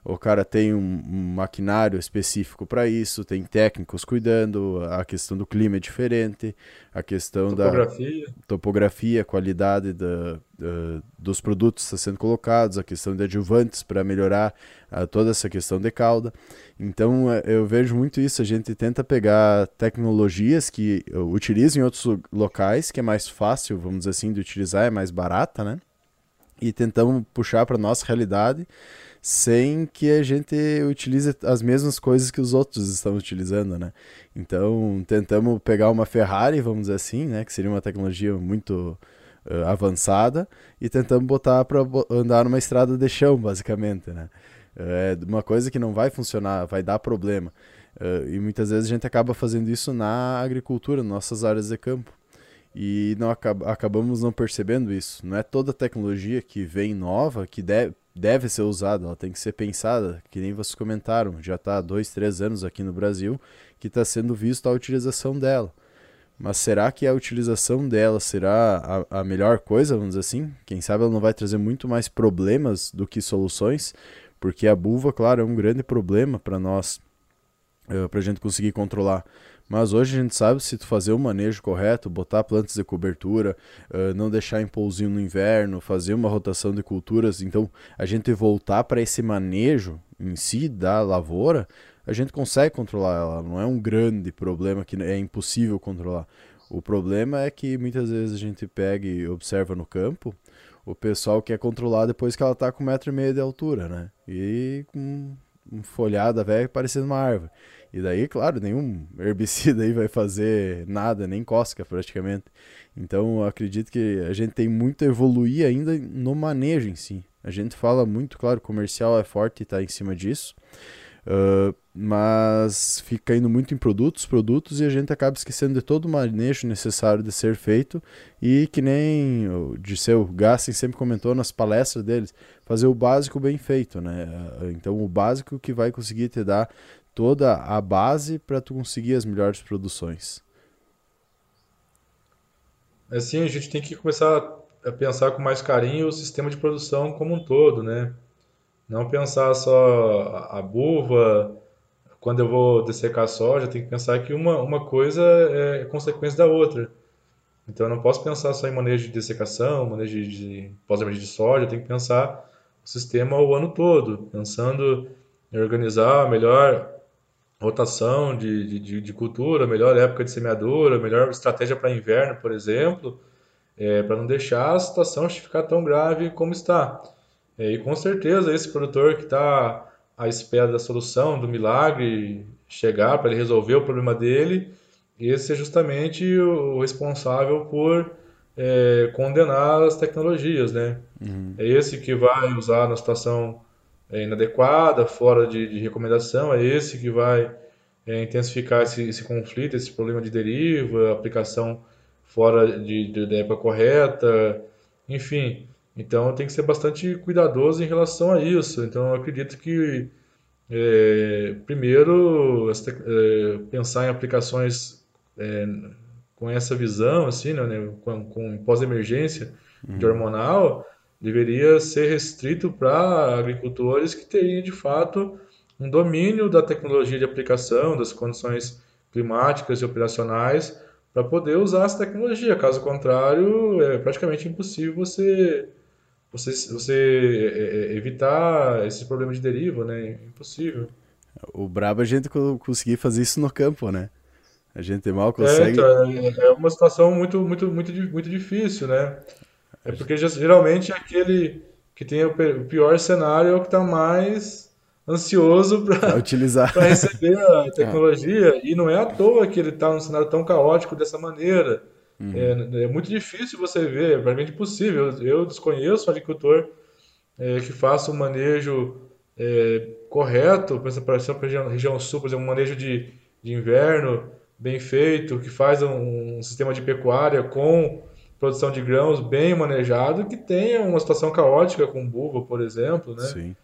o cara tem um, um maquinário específico para isso, tem técnicos cuidando, a questão do clima é diferente, a questão topografia. da topografia, qualidade da, da, dos produtos que estão sendo colocados, a questão de adjuvantes para melhorar uh, toda essa questão de cauda. Então uh, eu vejo muito isso, a gente tenta pegar tecnologias que utilizam em outros locais, que é mais fácil, vamos dizer assim, de utilizar, é mais barata, né? E tentamos puxar para nossa realidade sem que a gente utilize as mesmas coisas que os outros estão utilizando, né? Então, tentamos pegar uma Ferrari, vamos dizer assim, né, que seria uma tecnologia muito uh, avançada, e tentamos botar para andar numa estrada de chão, basicamente, né? É uma coisa que não vai funcionar, vai dar problema. Uh, e muitas vezes a gente acaba fazendo isso na agricultura, nas nossas áreas de campo. E não acab acabamos não percebendo isso. Não é toda tecnologia que vem nova que deve, deve ser usada, ela tem que ser pensada, que nem vocês comentaram, já está há dois, três anos aqui no Brasil que está sendo visto a utilização dela. Mas será que a utilização dela será a, a, melhor coisa, vamos dizer assim? Quem sabe ela não vai trazer muito mais problemas do que soluções, porque a buva, claro, é um grande problema para nós, eh, para a gente conseguir controlar. Mas hoje a gente sabe se tu fazer o manejo correto, botar plantas de cobertura, uh, não deixar em pousinho no inverno, fazer uma rotação de culturas, então a gente voltar para esse manejo em si da lavoura, a gente consegue controlar ela. Não é um grande problema que é impossível controlar. O problema é que muitas vezes a gente pega e observa no campo o pessoal quer controlar depois que ela está com um metro e meio de altura, né? E com folhada velha parecendo uma árvore. E daí, claro, nenhum herbicida aí vai fazer nada, nem cosca praticamente. Então, acredito que a gente tem muito a evoluir ainda no manejo em si. A gente fala muito, claro, comercial é forte e está em cima disso. Uh, mas fica indo muito em produtos, produtos, e a gente acaba esquecendo de todo o manejo necessário de ser feito. E que nem o Disseu Gassen sempre comentou nas palestras deles, fazer o básico bem feito, né? Então, o básico que vai conseguir te dar toda a base para tu conseguir as melhores produções. Assim, a gente tem que começar a pensar com mais carinho o sistema de produção como um todo, né? Não pensar só a buva, quando eu vou dessecar a soja, tem que pensar que uma, uma coisa é consequência da outra. Então eu não posso pensar só em manejo de dessecação, manejo de pós-manejo de soja, eu tenho que pensar o sistema o ano todo, pensando em organizar melhor rotação de, de, de, cultura, melhor época de semeadura, melhor estratégia para inverno, por exemplo, é, para não deixar a situação ficar tão grave como está. É, e com certeza esse produtor que está à espera da solução, do milagre chegar para ele resolver o problema dele, esse é justamente o responsável por é, condenar as tecnologias, né? Uhum. É esse que vai usar na situação é, inadequada, fora de, de, recomendação, é esse que vai é, intensificar esse, esse, conflito, esse problema de deriva, aplicação fora de, de, da época correta, enfim. Então tem que ser bastante cuidadoso em relação a isso. Então eu acredito que é, primeiro é, pensar em aplicações é, com essa visão, assim, né, né com, com pós-emergência uhum. de hormonal, deveria ser restrito para agricultores que teriam de fato um domínio da tecnologia de aplicação, das condições climáticas e operacionais para poder usar essa tecnologia. Caso contrário, é praticamente impossível você você, você é, é, evitar esse problema de deriva, né? Impossível. O brabo é a gente conseguir fazer isso no campo, né? A gente mal consegue. É, então, é uma situação muito, muito, muito, muito difícil, né? É porque geralmente é aquele que tem o pior cenário é o que está mais ansioso para utilizar. para receber a tecnologia. E não é à toa que ele está num cenário tão caótico dessa maneira. Uhum. é, é, muito difícil você ver é praticamente impossível. Eu desconheço um agricultor é, que faça um manejo é, correto por exemplo para a região, região sul por exemplo um manejo de, de inverno bem feito que faz um, um sistema de pecuária com produção de grãos bem manejado que tenha uma situação caótica com buva, por exemplo, né? Sim.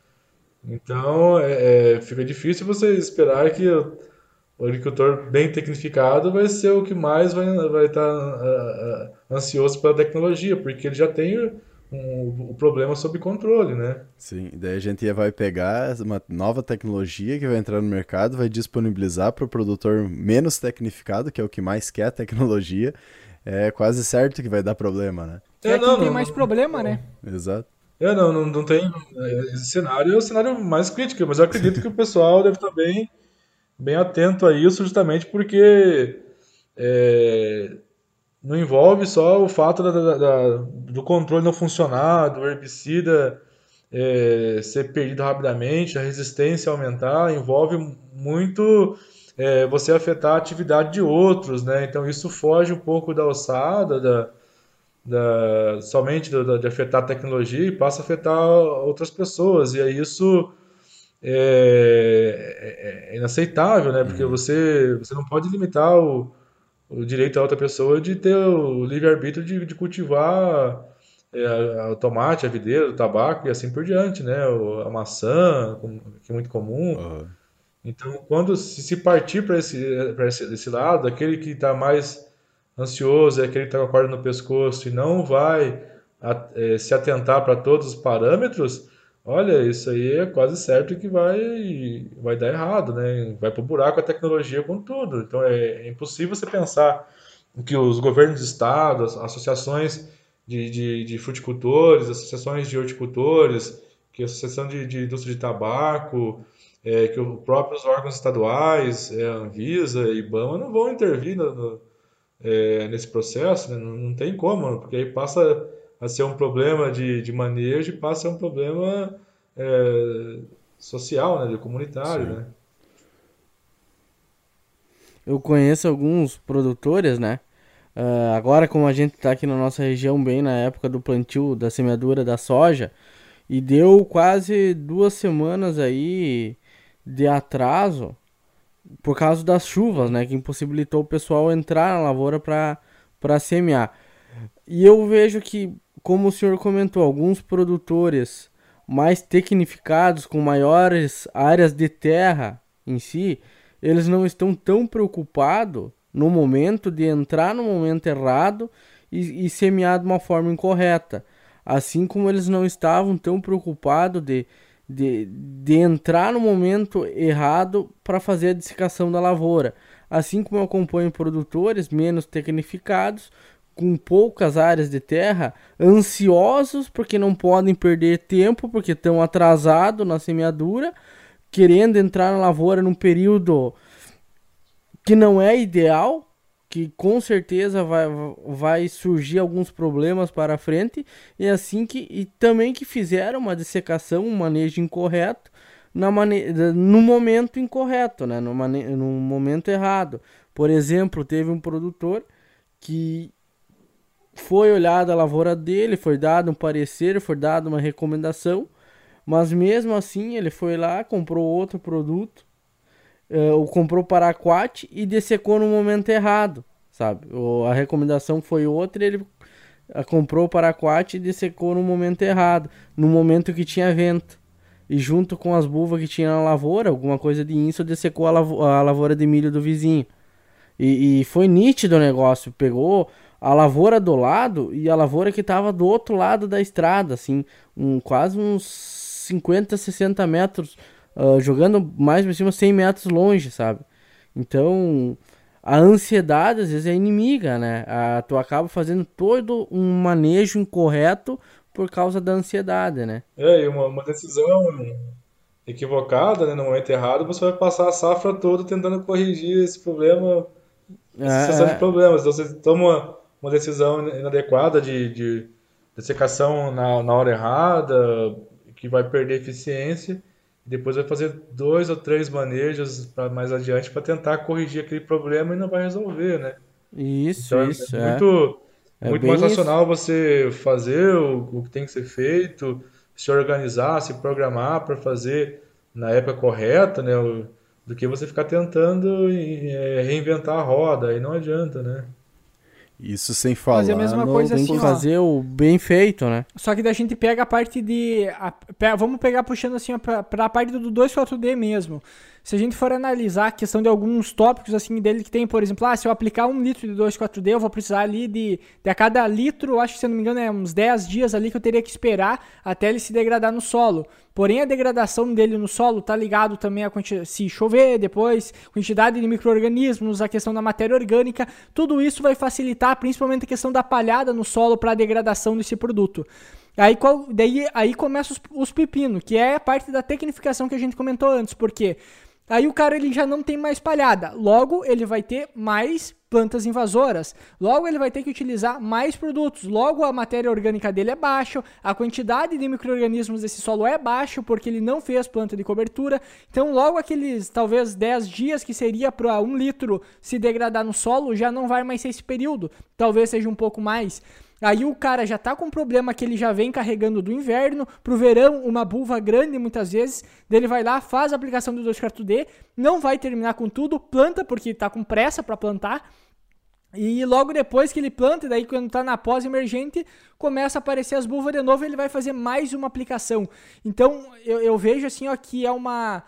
Então, é, é, fica difícil você esperar que o, o, agricultor bem tecnificado vai ser o que mais vai, vai estar uh, uh, ansioso pela tecnologia, porque ele já tem um, o problema sob controle, né? Sim, daí a gente vai pegar uma nova tecnologia que vai entrar no mercado, vai disponibilizar para o produtor menos tecnificado, que é o que mais quer tecnologia, é quase certo que vai dar problema, né? É, é não, tem não, mais não, problema, né? Exato. É, não, não, não tem. Esse cenário é o cenário mais crítico, mas eu acredito que o pessoal deve estar bem, bem atento a isso, justamente porque é, não envolve só o fato da, da, da, do controle não funcionar, do herbicida é, ser perdido rapidamente, a resistência aumentar, envolve muito é, você afetar a atividade de outros, né? Então isso foge um pouco da alçada, da, da somente da, de afetar a tecnologia e passa a afetar outras pessoas. E aí isso é, é, é inaceitável, né? Porque uhum. você, você não pode limitar o o direito da outra pessoa de ter o livre-arbítrio de, de cultivar é, o tomate, a videira, o tabaco e assim por diante, né? O, a maçã, que é muito comum. Uhum. Então, quando se, partir para esse, esse, esse lado, aquele que está mais ansioso, é aquele que está com a corda no pescoço e não vai é, se atentar para todos os parâmetros, Olha, isso aí é quase certo que vai, vai dar errado, né? Vai pro buraco a tecnologia com tudo. Então é, é impossível você pensar que os governos de estado, as associações de, de, de fruticultores, associações de horticultores, que a Associação de, de Indústria de Tabaco, é, que os próprios órgãos estaduais, é, Anvisa e IBAMA, não vão intervir no, no, é, nesse processo, né? não, não tem como, porque aí passa a ser um problema de, de manejo e passa a ser um problema é, social, né, de comunitário, Sim. né? Eu conheço alguns produtores, né? Uh, agora, como a gente está aqui na nossa região, bem na época do plantio da semeadura da soja, e deu quase duas semanas aí de atraso por causa das chuvas, né? Que impossibilitou o pessoal entrar na lavoura para semear. E eu vejo que como o senhor comentou, alguns produtores mais tecnificados, com maiores áreas de terra em si, eles não estão tão preocupados no momento de entrar no momento errado e, e semear de uma forma incorreta. Assim como eles não estavam tão preocupados de, de, de entrar no momento errado para fazer a dessecação da lavoura. Assim como eu acompanho produtores menos tecnificados com poucas áreas de terra, ansiosos porque não podem perder tempo, porque estão atrasados na semeadura, querendo entrar na lavoura num período que não é ideal, que com certeza vai, vai surgir alguns problemas para frente, e assim que e também que fizeram uma dessecação, um manejo incorreto na mane no momento incorreto, né? no, no momento errado. Por exemplo, teve um produtor que foi olhada a lavoura dele, foi dado um parecer, foi dado uma recomendação, mas mesmo assim ele foi lá, comprou outro produto, uh, ou comprou paraquat e dessecou no momento errado, sabe? Ou a recomendação foi outra, ele comprou paraquat e dessecou no momento errado, no momento que tinha vento. E junto com as buvas que tinha na lavoura, alguma coisa de isso, dessecou a, a lavoura de milho do vizinho. E, e foi nítido o negócio, pegou a lavoura do lado e a lavoura que estava do outro lado da estrada, assim, um, quase uns 50, 60 metros, uh, jogando mais por cima 100 metros longe, sabe? Então, a ansiedade às vezes é inimiga, né? A, tu acaba fazendo todo um manejo incorreto por causa da ansiedade, né? É, e uma, uma decisão equivocada, né, no momento errado, você vai passar a safra toda tentando corrigir esse problema, essa é, de problemas. Então você toma uma decisão inadequada de, de, de secação na, na hora errada, que vai perder eficiência, depois vai fazer dois ou três manejos para mais adiante para tentar corrigir aquele problema e não vai resolver, né? Isso, então, é isso. É muito, é muito mais racional você fazer o, o que tem que ser feito, se organizar, se programar para fazer na época correta, né? do que você ficar tentando é, reinventar a roda, aí não adianta, né? Isso sem falar. Fazer a mesma coisa tem assim, que fazer o bem feito, né? Só que da gente pega a parte de. A, vamos pegar puxando assim pra, pra parte do 2.4D mesmo. Se a gente for analisar a questão de alguns tópicos assim dele que tem, por exemplo, ah, se eu aplicar um litro de 2,4-D, eu vou precisar ali de, de a cada litro, acho que se eu não me engano é uns 10 dias ali que eu teria que esperar até ele se degradar no solo. Porém, a degradação dele no solo tá ligado também a quantidade, se chover depois, quantidade de micro-organismos, a questão da matéria orgânica, tudo isso vai facilitar principalmente a questão da palhada no solo para a degradação desse produto. Aí, qual, daí, aí começa os, os pepinos, que é a parte da tecnificação que a gente comentou antes, porque Aí o cara ele já não tem mais palhada. Logo, ele vai ter mais plantas invasoras. Logo, ele vai ter que utilizar mais produtos. Logo, a matéria orgânica dele é baixa, a quantidade de micro-organismos desse solo é baixa, porque ele não fez planta de cobertura. Então, logo aqueles talvez 10 dias que seria para um litro se degradar no solo, já não vai mais ser esse período. Talvez seja um pouco mais. Aí o cara já tá com um problema que ele já vem carregando do inverno, pro verão, uma buva grande muitas vezes, dele vai lá, faz a aplicação do 2,4-D, não vai terminar com tudo, planta porque tá com pressa para plantar, e logo depois que ele planta, daí quando tá na pós-emergente, começa a aparecer as buvas de novo ele vai fazer mais uma aplicação. Então eu, eu vejo assim ó, que é uma.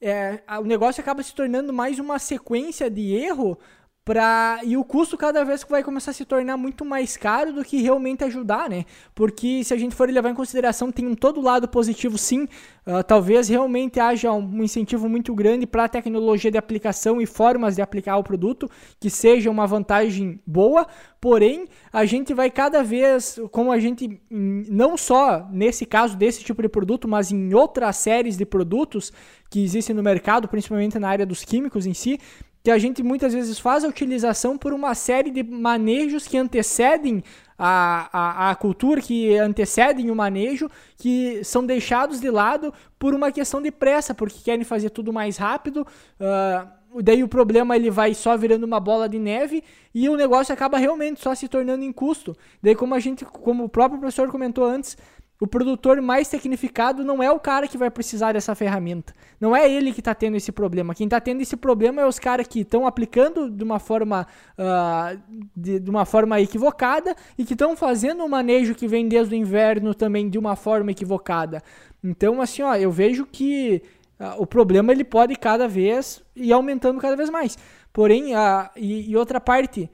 É, o negócio acaba se tornando mais uma sequência de erro Pra... E o custo cada vez que vai começar a se tornar muito mais caro do que realmente ajudar, né? Porque se a gente for levar em consideração, tem um todo lado positivo sim. Uh, talvez realmente haja um incentivo muito grande para a tecnologia de aplicação e formas de aplicar o produto, que seja uma vantagem boa. Porém, a gente vai cada vez, como a gente, não só nesse caso desse tipo de produto, mas em outras séries de produtos que existem no mercado, principalmente na área dos químicos em si, que a gente muitas vezes faz a utilização por uma série de manejos que antecedem a, a, a, cultura, que antecedem o manejo, que são deixados de lado por uma questão de pressa, porque querem fazer tudo mais rápido. Uh, daí o problema ele vai só virando uma bola de neve e o negócio acaba realmente só se tornando em custo. Daí como a gente, como o próprio professor comentou antes, o produtor mais tecnificado não é o cara que vai precisar dessa ferramenta. Não é ele que está tendo esse problema. Quem está tendo esse problema é os caras que estão aplicando de uma forma uh, de, de, uma forma equivocada e que estão fazendo o manejo que vem desde o inverno também de uma forma equivocada. Então, assim, ó, eu vejo que uh, o problema ele pode cada vez ir aumentando cada vez mais. Porém, uh, e, e outra parte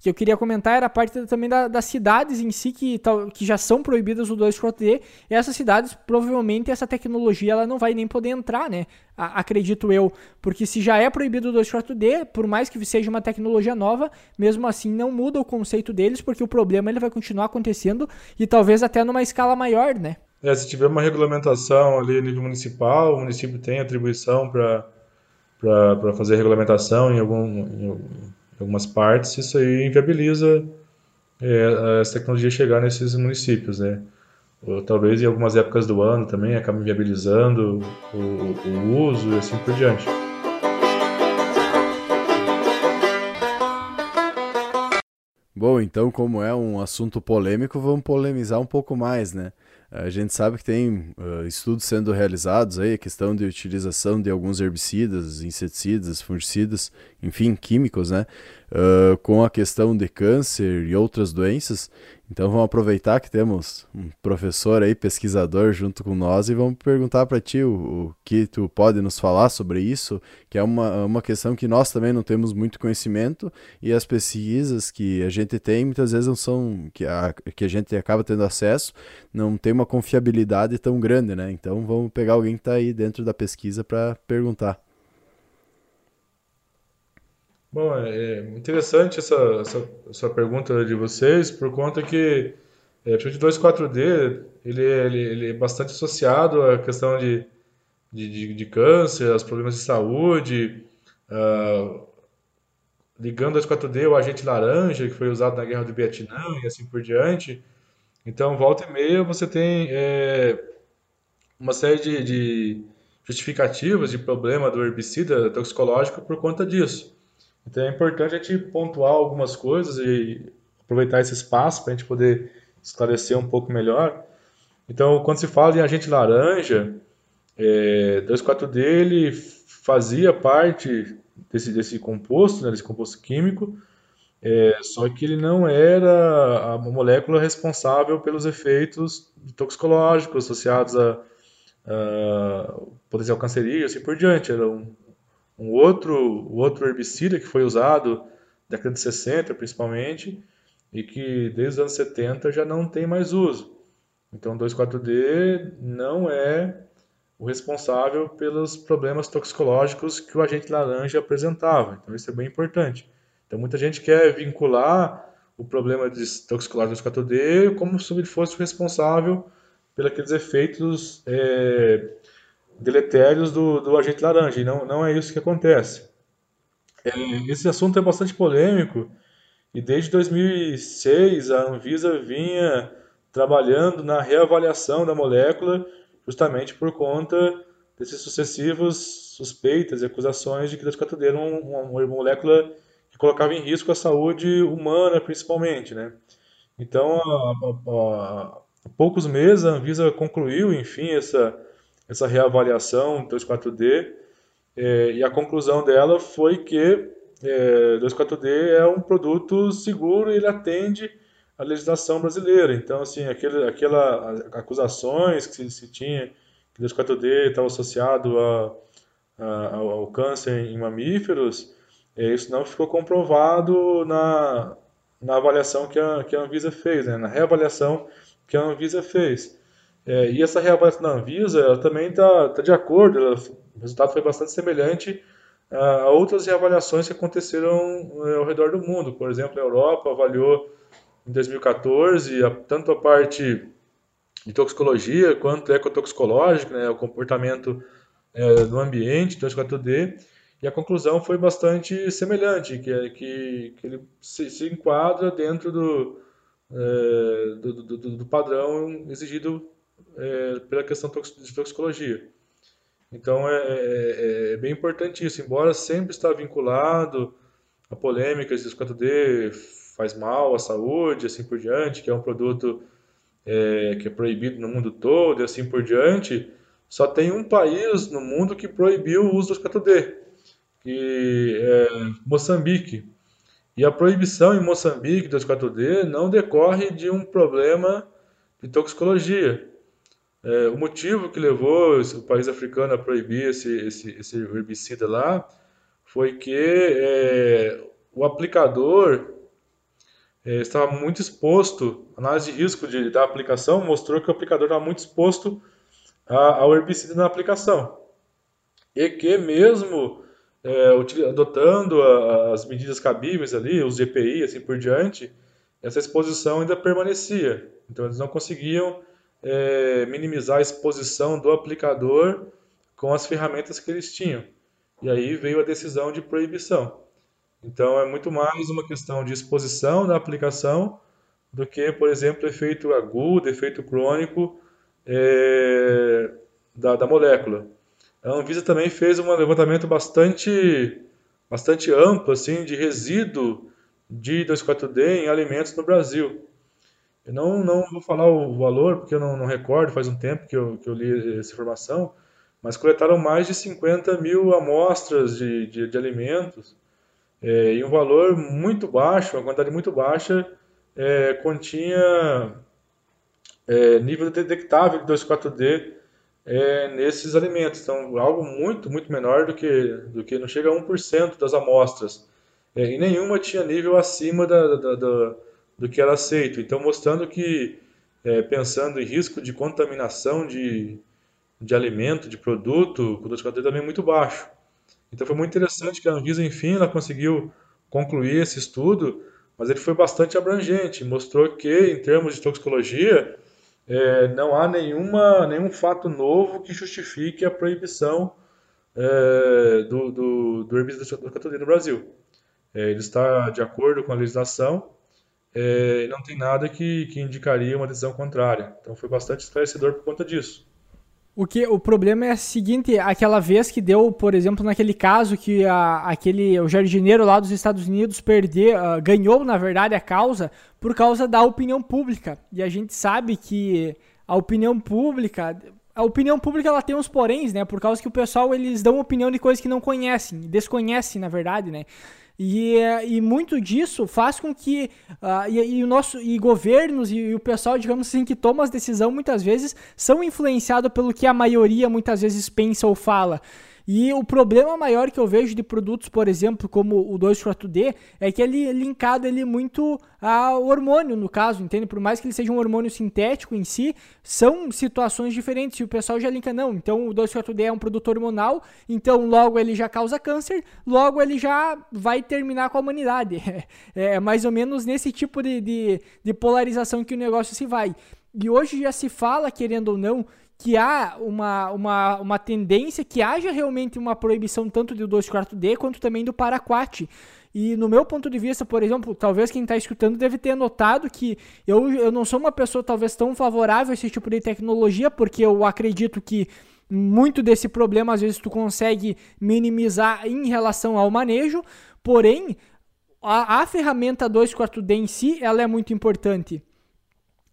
que eu queria comentar era a parte também da, das cidades em si que, que já são proibidas o 2.4D. E essas cidades, provavelmente, essa tecnologia ela não vai nem poder entrar, né? A, acredito eu. Porque se já é proibido o 2.4D, por mais que seja uma tecnologia nova, mesmo assim não muda o conceito deles, porque o problema ele vai continuar acontecendo e talvez até numa escala maior, né? É, se tiver uma regulamentação ali a nível municipal, o município tem atribuição para fazer regulamentação em algum. Em algumas partes, isso aí inviabiliza é, essa tecnologia chegar nesses municípios, né? Ou, talvez em algumas épocas do ano também acaba inviabilizando o, o uso e assim por diante. Bom, então, como é um assunto polêmico, vamos polemizar um pouco mais, né? A gente sabe que tem uh, estudos sendo realizados aí, a questão de utilização de alguns herbicidas, inseticidas, fungicidas, enfim, químicos, né? Uh, com a questão de câncer e outras doenças. Então vamos aproveitar que temos um professor aí, pesquisador junto com nós e vamos perguntar para ti o, o, que tu pode nos falar sobre isso, que é uma, uma questão que nós também não temos muito conhecimento e as pesquisas que a gente tem muitas vezes não são, que a, que a gente acaba tendo acesso, não tem uma confiabilidade tão grande, né? Então vamos pegar alguém que está aí dentro da pesquisa para perguntar. Bom, é, é interessante essa, essa, essa pergunta de vocês, por conta que é, o 2,4-D ele, é, ele, ele é bastante associado à questão de, de, de, de câncer, aos problemas de saúde, uh, ligando ao 2,4-D o agente laranja, que foi usado na Guerra do Vietnã e assim por diante. Então, volta e meia, você tem é, uma série de, de justificativas de problema do herbicida toxicológico por conta disso. Então é importante a gente pontuar algumas coisas e aproveitar esse espaço para a gente poder esclarecer um pouco melhor. Então, quando se fala em agente laranja, é, 2,4-D ele fazia parte desse, desse composto, né, desse composto químico, é, só que ele não era a molécula responsável pelos efeitos toxicológicos associados a, uh, potencial cancerígeno, assim por diante. Era um, um outro, outro herbicida que foi usado década de 60, principalmente, e que desde os anos 70 já não tem mais uso. Então, 2,4-D não é o responsável pelos problemas toxicológicos que o agente laranja apresentava. Então, isso é bem importante. Então, muita gente quer vincular o problema de toxicológico 2,4-D como se ele fosse o responsável pelos efeitos é, deletérios do, do, agente laranja. E não, não é isso que acontece. É, esse assunto é bastante polêmico e desde 2006 a Anvisa vinha trabalhando na reavaliação da molécula justamente por conta desses sucessivos suspeitas e acusações de que 2,4-D era uma, uma molécula que colocava em risco a saúde humana, principalmente, né? Então, há, poucos meses, a Anvisa concluiu, enfim, essa, essa reavaliação do 2,4-D, é, e a conclusão dela foi que é, 2,4-D é um produto seguro e ele atende a legislação brasileira. Então, assim, aquele, aquela acusações que se, se tinha que 2,4-D estava associado a, a, ao câncer em mamíferos, é, isso não ficou comprovado na, na avaliação que a, que a Anvisa fez, né? na reavaliação que a Anvisa fez. É, e essa reavaliação da Anvisa ela também está tá de acordo, ela, o resultado foi bastante semelhante a outras reavaliações que aconteceram é, ao redor do mundo. Por exemplo, a Europa avaliou em 2014 a, tanto a parte de toxicologia quanto ecotoxicológica, né, o comportamento é, do ambiente, 2,4-D, e a conclusão foi bastante semelhante, que, é, que, que ele se, se, enquadra dentro do, é, do, do, do, padrão exigido é, pela questão de toxicologia. Então é, é, é, bem importante isso, embora sempre está vinculado a polêmicas de 4D faz mal à saúde, assim por diante, que é um produto é, que é proibido no mundo todo e assim por diante, só tem um país no mundo que proibiu o uso do 4D, que é Moçambique. E a proibição em Moçambique do 4D não decorre de um problema de toxicologia. É, o motivo que levou o país africano a proibir esse, esse, esse herbicida lá foi que é, o aplicador é, estava muito exposto, a análise de risco de, da aplicação mostrou que o aplicador estava muito exposto a, ao herbicida na aplicação. E que mesmo é, adotando a, as medidas cabíveis ali, os GPI, assim por diante, essa exposição ainda permanecia. Então eles não conseguiam é, minimizar a exposição do aplicador com as ferramentas que eles tinham. E aí veio a decisão de proibição. Então é muito mais uma questão de exposição da aplicação do que, por exemplo, efeito agudo, efeito crônico é, da, da molécula. A Anvisa também fez um levantamento bastante, bastante amplo assim, de resíduo de 2,4-D em alimentos no Brasil. Eu não, não vou falar o valor, porque eu não, não recordo, faz um tempo que eu, que eu li essa informação, mas coletaram mais de 50 mil amostras de, de, de alimentos é, e um valor muito baixo, uma quantidade muito baixa, é, continha é, nível detectável de 2,4-D é, nesses alimentos. Então, algo muito, muito menor do que, do que não chega a 1% das amostras. É, e nenhuma tinha nível acima da, da, da, do que era aceito. Então, mostrando que, é, pensando em risco de contaminação de, de alimento, de produto, o 2,4-D também é muito baixo. Então foi muito interessante que a Anvisa, enfim, ela conseguiu concluir esse estudo, mas ele foi bastante abrangente, mostrou que, em termos de toxicologia, é, não há nenhuma, nenhum fato novo que justifique a proibição é, do, do, do herbicida no Brasil. É, ele está de acordo com a legislação é, não tem nada que, que indicaria uma decisão contrária. Então foi bastante esclarecedor por conta disso. O, que, o problema é o seguinte, aquela vez que deu, por exemplo, naquele caso que a, aquele, o jardineiro lá dos Estados Unidos perdeu, uh, ganhou, na verdade, a causa por causa da opinião pública. E a gente sabe que a opinião pública, a opinião pública ela tem uns poréns, né? Por causa que o pessoal eles dão opinião de coisas que não conhecem, desconhecem, na verdade, né? E, e muito disso faz com que uh, e, e, o nosso e governos e, e, o pessoal, digamos assim, que toma as decisões muitas vezes são influenciados pelo que a maioria muitas vezes pensa ou fala. E o problema maior que eu vejo de produtos, por exemplo, como o 2,4-D, é que ele é linkado ele muito ao hormônio, no caso, entende? Por mais que ele seja um hormônio sintético em si, são situações diferentes. E o pessoal já linka, não, então o 2,4-D é um produto hormonal, então logo ele já causa câncer, logo ele já vai terminar com a humanidade. É mais ou menos nesse tipo de, de, de polarização que o negócio se vai. E hoje já se fala, querendo ou não, que há uma, uma, uma tendência que haja realmente uma proibição tanto do 2,4-D quanto também do Paraquat. E no meu ponto de vista, por exemplo, talvez quem está escutando deve ter notado que eu, eu não sou uma pessoa talvez tão favorável a esse tipo de tecnologia, porque eu acredito que muito desse problema às vezes tu consegue minimizar em relação ao manejo, porém a, a ferramenta 2,4-D em si ela é muito importante.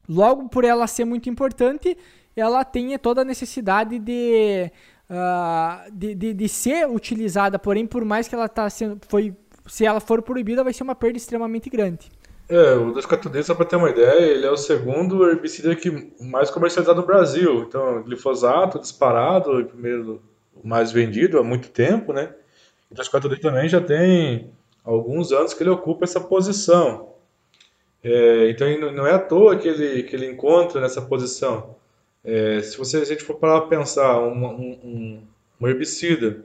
Logo por ela ser muito importante, ela tenha toda a necessidade de, uh, de, de, de, ser utilizada, porém, por mais que ela tá sendo, foi, se ela for proibida, vai ser uma perda extremamente grande. É, o 2,4-D, só para ter uma ideia, ele é o segundo herbicida que mais comercializado no Brasil. Então, glifosato disparado, o primeiro mais vendido há muito tempo, né? O 2,4-D também já tem alguns anos que ele ocupa essa posição. É, então, não é à toa que ele, que ele encontra nessa posição. É, se, você, se a gente for para pensar um, um, um herbicida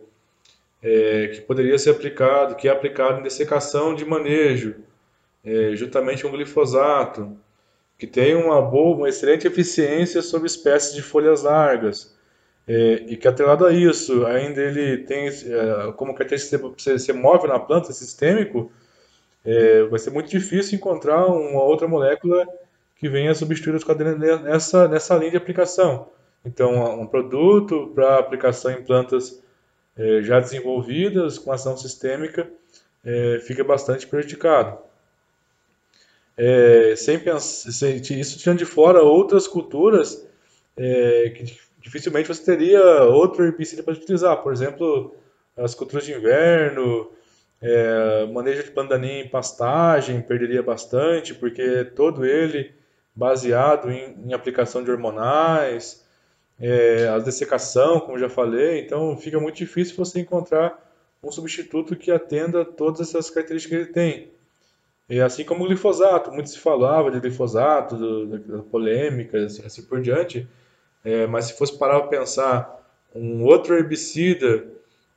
é, que poderia ser aplicado, que é aplicado em dessecação de manejo, é, juntamente com glifosato, que tem uma boa, uma excelente eficiência sobre espécies de folhas largas, é, e que atrelado a isso, ainda ele tem é, como característica ser, ser móvel na planta, sistêmico, é, vai ser muito difícil encontrar uma outra molécula que venha substituir os quadrinhos nessa, nessa linha de aplicação. Então, um produto para aplicação em plantas é, já desenvolvidas, com ação sistêmica, é, fica bastante prejudicado. É, sem pensar, isso tirando de fora outras culturas que dificilmente você teria outro herbicida para utilizar. Por exemplo, as culturas de inverno, manejo de pandaninha em pastagem perderia bastante, porque todo ele baseado em, em aplicação de hormonais, é, a dessecação, como já falei, então fica muito difícil você encontrar um substituto que atenda todas essas características que ele tem. E assim como o glifosato, muito se falava de glifosato, do, da polêmica, assim, assim, por diante, é, mas se fosse parar para pensar um outro herbicida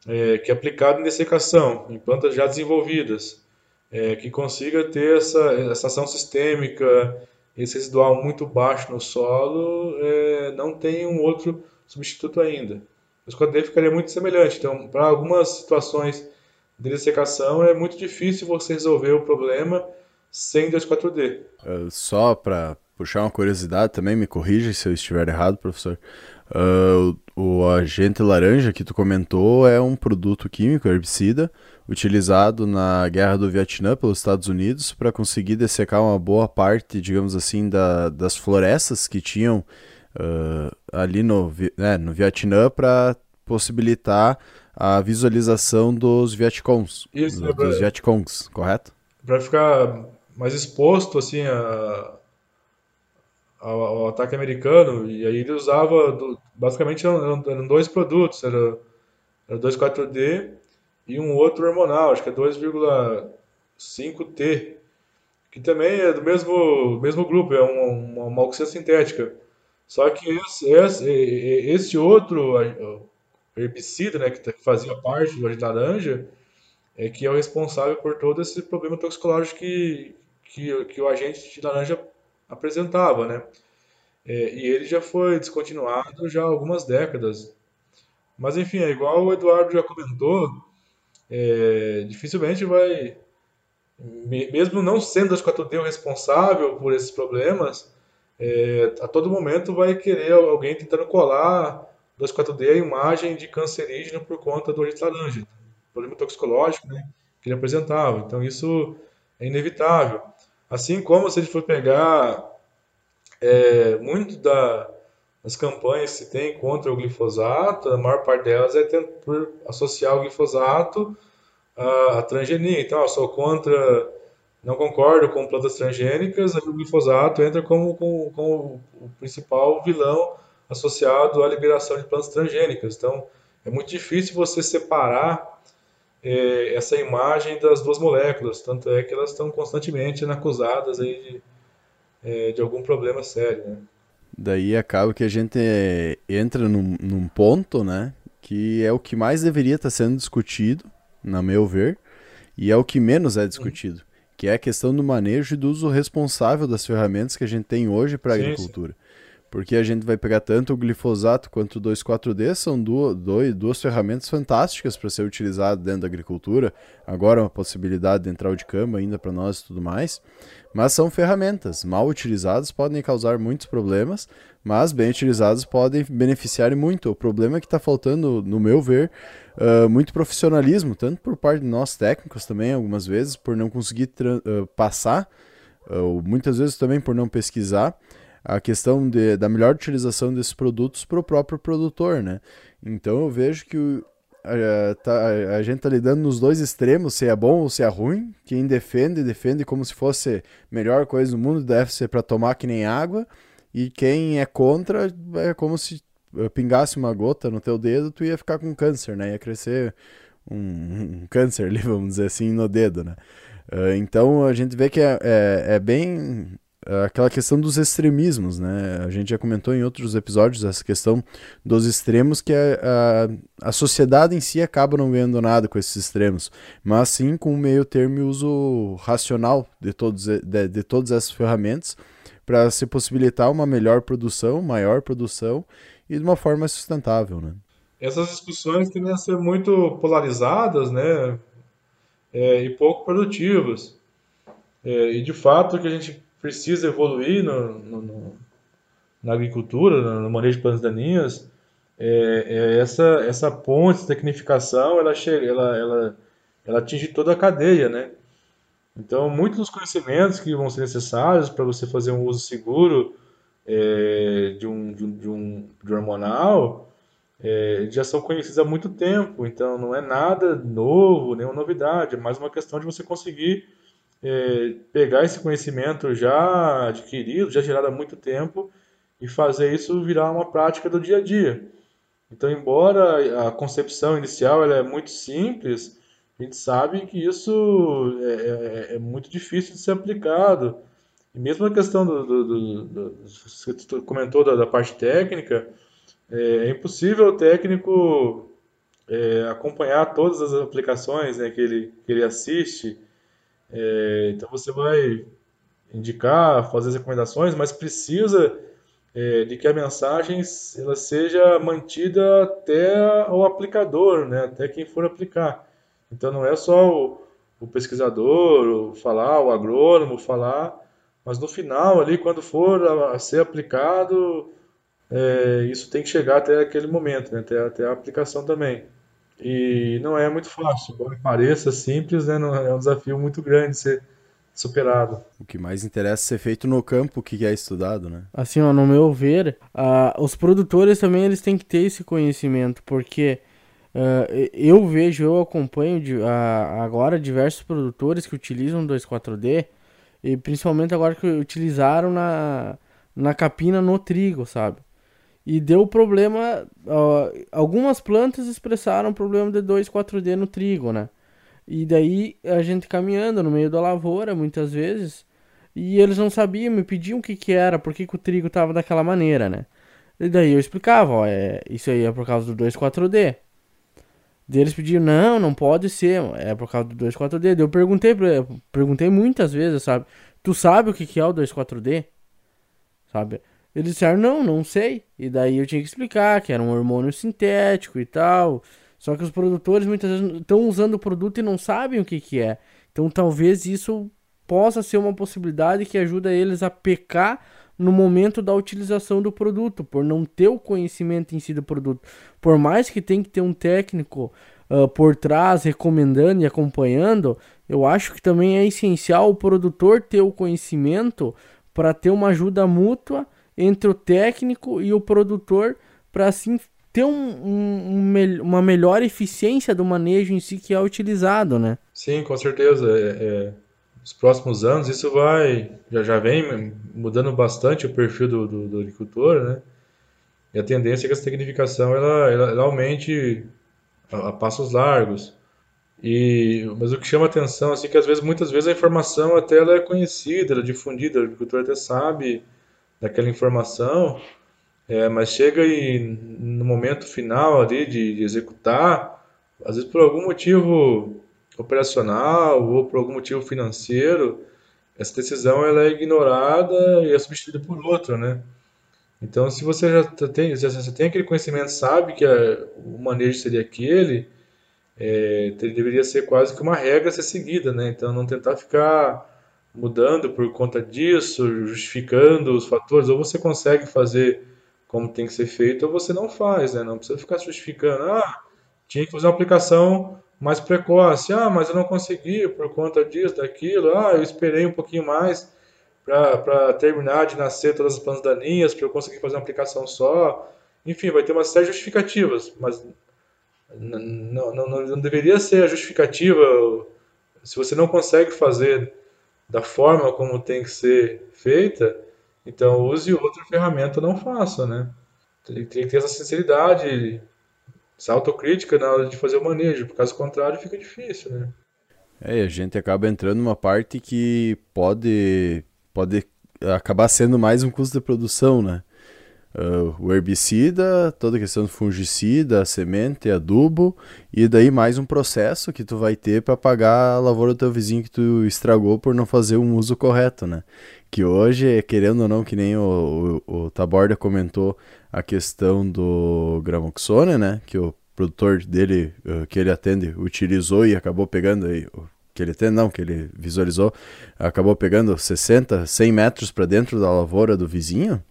é, que é aplicado em dessecação, em plantas já desenvolvidas, é, que consiga ter essa, essa ação sistêmica, esse residual muito baixo no solo, é, não tem um outro substituto ainda. O esquadrão ficaria muito semelhante. Então, para algumas situações de dessecação, é muito difícil você resolver o problema sem 2,4-D. Uh, só para puxar uma curiosidade também, me corrija se eu estiver errado, professor. Uh, o agente laranja que tu comentou é um produto químico, herbicida, utilizado na guerra do Vietnã pelos Estados Unidos para conseguir dessecar uma boa parte, digamos assim, da, das florestas que tinham uh, ali no, né, no Vietnã para possibilitar a visualização dos Vietcongs, Isso, dos, é pra, dos Vietcongs, correto? Para ficar mais exposto assim a, ao, ao, ataque americano e aí ele usava do, basicamente eram, eram, dois produtos, era, era 2,4-D e um outro hormonal, acho que é 2,5T, que também é do mesmo, mesmo grupo, é uma, uma sintética. Só que esse, esse, esse outro herbicida, né, que fazia parte do laranja, é que é o responsável por todo esse problema toxicológico que, que, que o agente de laranja apresentava, né? É, e ele já foi descontinuado já há algumas décadas. Mas enfim, é igual o Eduardo já comentou, é, dificilmente vai, mesmo não sendo as 4D o responsável por esses problemas, é, a todo momento vai querer alguém tentando colar 2,4-D a imagem de cancerígeno por conta do agente laranja, problema toxicológico né, que ele apresentava. Então isso é inevitável. Assim como se a gente for pegar é, muito da, das campanhas que se tem contra o glifosato, a maior parte delas é por associar o glifosato a, a transgenia. Então, eu sou contra, não concordo com plantas transgênicas, o glifosato entra como, como, como o principal vilão associado à liberação de plantas transgênicas. Então, é muito difícil você separar é, essa imagem das duas moléculas, tanto é que elas estão constantemente acusadas aí de, é, de algum problema sério. Né? Daí acaba que a gente entra num, num ponto, né, que é o que mais deveria estar sendo discutido, na meu ver, e é o que menos é discutido, uhum. que é a questão do manejo e do uso responsável das ferramentas que a gente tem hoje para a agricultura. Sim porque a gente vai pegar tanto o glifosato quanto o 2,4-D, são duas, duas ferramentas fantásticas para ser utilizado dentro da agricultura. Agora uma possibilidade de entrar o de cama ainda para nós e tudo mais. Mas são ferramentas, mal utilizadas podem causar muitos problemas, mas bem utilizadas podem beneficiar muito. O problema é que está faltando, no meu ver, uh, muito profissionalismo, tanto por parte de nós técnicos também, algumas vezes, por não conseguir uh, passar, uh, muitas vezes também por não pesquisar a questão de, da melhor utilização desses produtos para o próprio produtor, né? Então eu vejo que a, tá, a gente está lidando nos dois extremos, se é bom ou se é ruim. Quem defende, defende como se fosse melhor coisa do mundo, deve ser para tomar que nem água. E quem é contra, é como se pingasse uma gota no teu dedo, tu ia ficar com câncer, né? Ia crescer um, um câncer ali, vamos dizer assim, no dedo, né? Uh, então a gente vê que é, é, é bem aquela questão dos extremismos, né? A gente já comentou em outros episódios essa questão dos extremos que a, a, a sociedade em si acaba não ganhando nada com esses extremos, mas sim com o meio termo e uso racional de, todos, de, de todas essas ferramentas para se possibilitar uma melhor produção, maior produção e de uma forma sustentável, né? Essas discussões tendem a ser muito polarizadas, né? É, e pouco produtivas. É, e de fato que a gente precisa evoluir no, no, no, na agricultura, no manejo de plantas daninhas, é, é essa, essa ponte, essa tecnificação, ela, chega, ela, ela, ela atinge toda a cadeia, né? Então, muitos dos conhecimentos que vão ser necessários para você fazer um uso seguro é, de, um, de, um, de, um, de hormonal é, já são conhecidos há muito tempo. Então, não é nada novo, nenhuma novidade. É mais uma questão de você conseguir é, pegar esse conhecimento já adquirido, já gerado há muito tempo, e fazer isso virar uma prática do dia a dia. Então, embora a concepção inicial ela é muito simples, a gente sabe que isso é, é, é muito difícil de ser aplicado. E mesmo a questão do, do, do, do você comentou da, da parte técnica, é, é, impossível o técnico é, acompanhar todas as aplicações né, que, ele, que ele assiste, é, então você vai indicar, fazer as recomendações, mas precisa é, de que a mensagem ela seja mantida até o aplicador, né? até quem for aplicar. Então não é só o, o pesquisador o falar, o agrônomo falar, mas no final ali, quando for a, a ser aplicado, é, isso tem que chegar até aquele momento, né? até, até a aplicação também. E não é muito fácil, embora pareça simples, né? é um desafio muito grande ser superado. O que mais interessa é ser feito no campo, o que é estudado, né? Assim, ó, no meu ver, uh, os produtores também eles têm que ter esse conhecimento, porque uh, eu vejo, eu acompanho uh, agora diversos produtores que utilizam 2,4-D, e principalmente agora que utilizaram na, na capina no trigo, sabe? E deu problema. algumas plantas expressaram problema de 2,4-D no trigo, né? E daí a gente caminhando no meio da lavoura, muitas vezes, e eles não sabiam, me pediam o que que era, por que, o trigo tava daquela maneira, né? E daí eu explicava, ó, é, isso aí é por causa do 2,4-D. Daí eles pediam, não, não pode ser, é por causa do 2,4-D. Daí eu perguntei, perguntei muitas vezes, sabe? Tu sabe o que que é o 2,4-D? Sabe? Eles disseram, não, não sei. E daí eu tinha que explicar que era um hormônio sintético e tal. Só que os produtores muitas vezes estão usando o produto e não sabem o que, que é. Então talvez isso possa ser uma possibilidade que ajuda eles a pecar no momento da utilização do produto, por não ter o conhecimento em si do produto. Por mais que tenha que ter um técnico uh, por trás recomendando e acompanhando, eu acho que também é essencial o produtor ter o conhecimento para ter uma ajuda mútua entre o técnico e o produtor para assim ter um, um, um, uma melhor eficiência do manejo em si que é utilizado, né? Sim, com certeza. É, é, nos próximos anos isso vai já, já vem mudando bastante o perfil do, do, do agricultor, né? E a tendência é que essa tecnificação ela, ela, ela aumente a, a, passos largos. E, mas o que chama atenção assim que às vezes muitas vezes a informação até ela é conhecida, ela é difundida, o agricultor até sabe daquela informação, é, mas chega e no momento final ali de, de, executar, às vezes por algum motivo operacional ou por algum motivo financeiro, essa decisão ela é ignorada e é substituída por outra, né? Então, se você já tem, se você tem aquele conhecimento, sabe que a, o manejo seria aquele, é, deveria ser quase que uma regra a ser seguida, né? Então, não tentar ficar mudando por conta disso, justificando os fatores, ou você consegue fazer como tem que ser feito, ou você não faz, né? Não precisa ficar justificando, ah, tinha que fazer uma aplicação mais precoce, ah, mas eu não consegui por conta disso, daquilo, ah, eu esperei um pouquinho mais para terminar de nascer todas as plantas daninhas, para eu conseguir fazer uma aplicação só. Enfim, vai ter uma série de justificativas, mas não, não, não deveria ser a justificativa se você não consegue fazer da forma como tem que ser feita, então use outra ferramenta, não faça, né? Tem, tem que ter essa sinceridade, essa autocrítica na hora de fazer o manejo, por caso contrário fica difícil, né? É, a gente acaba entrando numa parte que pode, pode acabar sendo mais um custo de produção, né? Uh, o herbicida, toda a questão do fungicida, semente, adubo, e daí mais um processo que tu vai ter para pagar a lavoura do teu vizinho que tu estragou por não fazer um uso correto, né? Que hoje, querendo ou não, que nem o, o, o Taborda comentou a questão do Gramoxone, né? Que o produtor dele, uh, que ele atende, utilizou e acabou pegando aí, que ele atende, não, que ele visualizou, acabou pegando 60, 100 metros para dentro da lavoura do vizinho,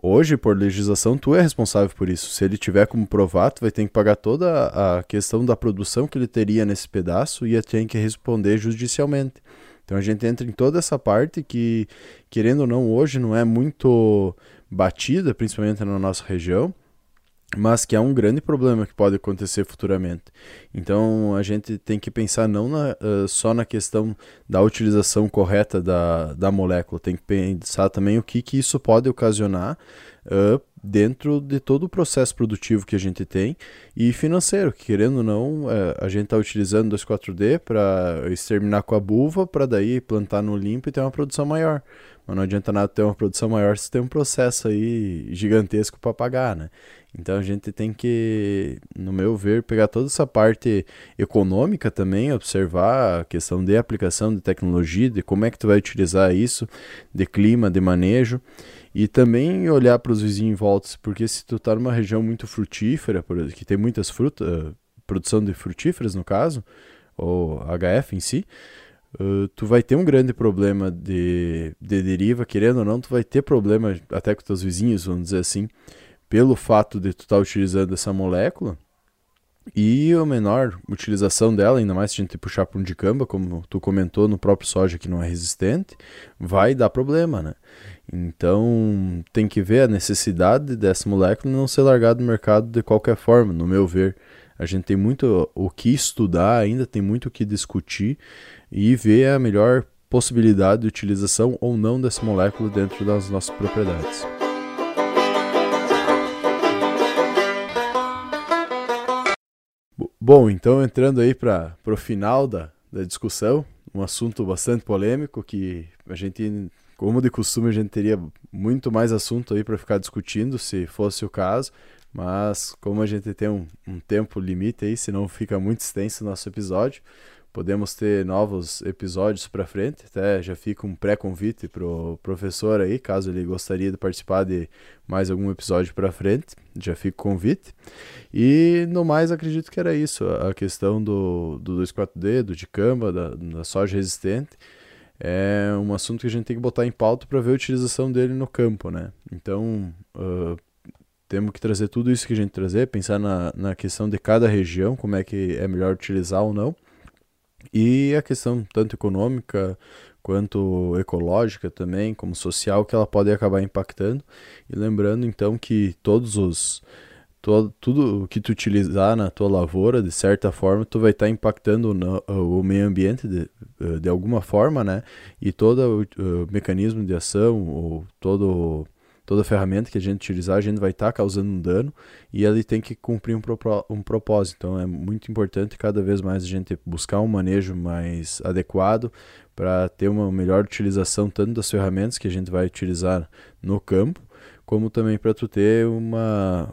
Hoje, por legislação, tu é responsável por isso. Se ele tiver como provar, tu vai ter que pagar toda a questão da produção que ele teria nesse pedaço e tem que responder judicialmente. Então a gente entra em toda essa parte que, querendo ou não, hoje não é muito batida, principalmente na nossa região, mas que é um grande problema que pode acontecer futuramente. Então a gente tem que pensar não na, uh, só na questão da utilização correta da, da molécula, tem que pensar também o que, que isso pode ocasionar uh, dentro de todo o processo produtivo que a gente tem e financeiro, que querendo ou não, uh, a gente está utilizando 2,4-D para exterminar com a buva, para daí plantar no limpo e ter uma produção maior. Mas não adianta nada ter uma produção maior se tem um processo aí gigantesco para pagar, né? Então a gente tem que, no meu ver, pegar toda essa parte econômica também, observar a questão de aplicação de tecnologia, de como é que tu vai utilizar isso, de clima, de manejo, e também olhar para os vizinhos em volta, porque se tu tá numa região muito frutífera, que tem muitas frutas, produção de frutíferas no caso, ou HF em si, Uh, tu vai ter um grande problema de, de deriva, querendo ou não, tu vai ter problema até com teus vizinhos, vamos dizer assim, pelo fato de tu estar tá utilizando essa molécula e a menor utilização dela, ainda mais se a gente puxar para um dicamba, como tu comentou no próprio soja que não é resistente, vai dar problema, né? Então tem que ver a necessidade dessa molécula não ser largada no mercado de qualquer forma, no meu ver. A gente tem muito o que estudar, ainda tem muito o que discutir e ver a melhor possibilidade de utilização ou não dessa molécula dentro das nossas propriedades. Bom, então entrando aí para o final da, da discussão, um assunto bastante polêmico que a gente, como de costume, a gente teria muito mais assunto aí para ficar discutindo se fosse o caso, mas como a gente tem um, um tempo limite aí, senão fica muito extenso o nosso episódio, podemos ter novos episódios para frente. Até já fica um pré-convite pro professor aí, caso ele gostaria de participar de mais algum episódio para frente, já fica o convite. E no mais, acredito que era isso, a questão do, do 24D, do dicamba, da, da soja resistente. É um assunto que a gente tem que botar em pauta para ver a utilização dele no campo, né? Então, uh, temos que trazer tudo isso que a gente trazer, pensar na, na questão de cada região, como é que é melhor utilizar ou não. E a questão tanto econômica quanto ecológica também, como social, que ela pode acabar impactando. E lembrando então que todos os todo, tudo que tu utilizar na tua lavoura, de certa forma, tu vai estar tá impactando no, o meio ambiente de, de alguma forma, né? E todo o, o mecanismo de ação, ou todo toda ferramenta que a gente utilizar, a gente vai estar tá causando um dano e ele tem que cumprir um, um propósito. Então é muito importante cada vez mais a gente buscar um manejo mais adequado para ter uma melhor utilização tanto das ferramentas que a gente vai utilizar no campo, como também para tu ter uma,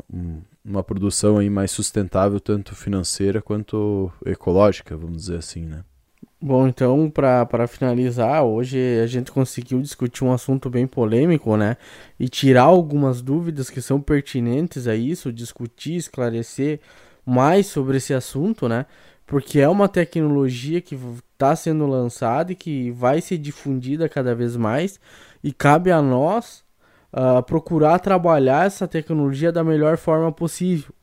uma produção aí mais sustentável, tanto financeira quanto ecológica, vamos dizer assim, né? Bom, então, para finalizar, hoje a gente conseguiu discutir um assunto bem polêmico, né? E tirar algumas dúvidas que são pertinentes a isso, discutir, esclarecer mais sobre esse assunto, né? Porque é uma tecnologia que está sendo lançada e que vai ser difundida cada vez mais, e cabe a nós uh, procurar trabalhar essa tecnologia da melhor forma possível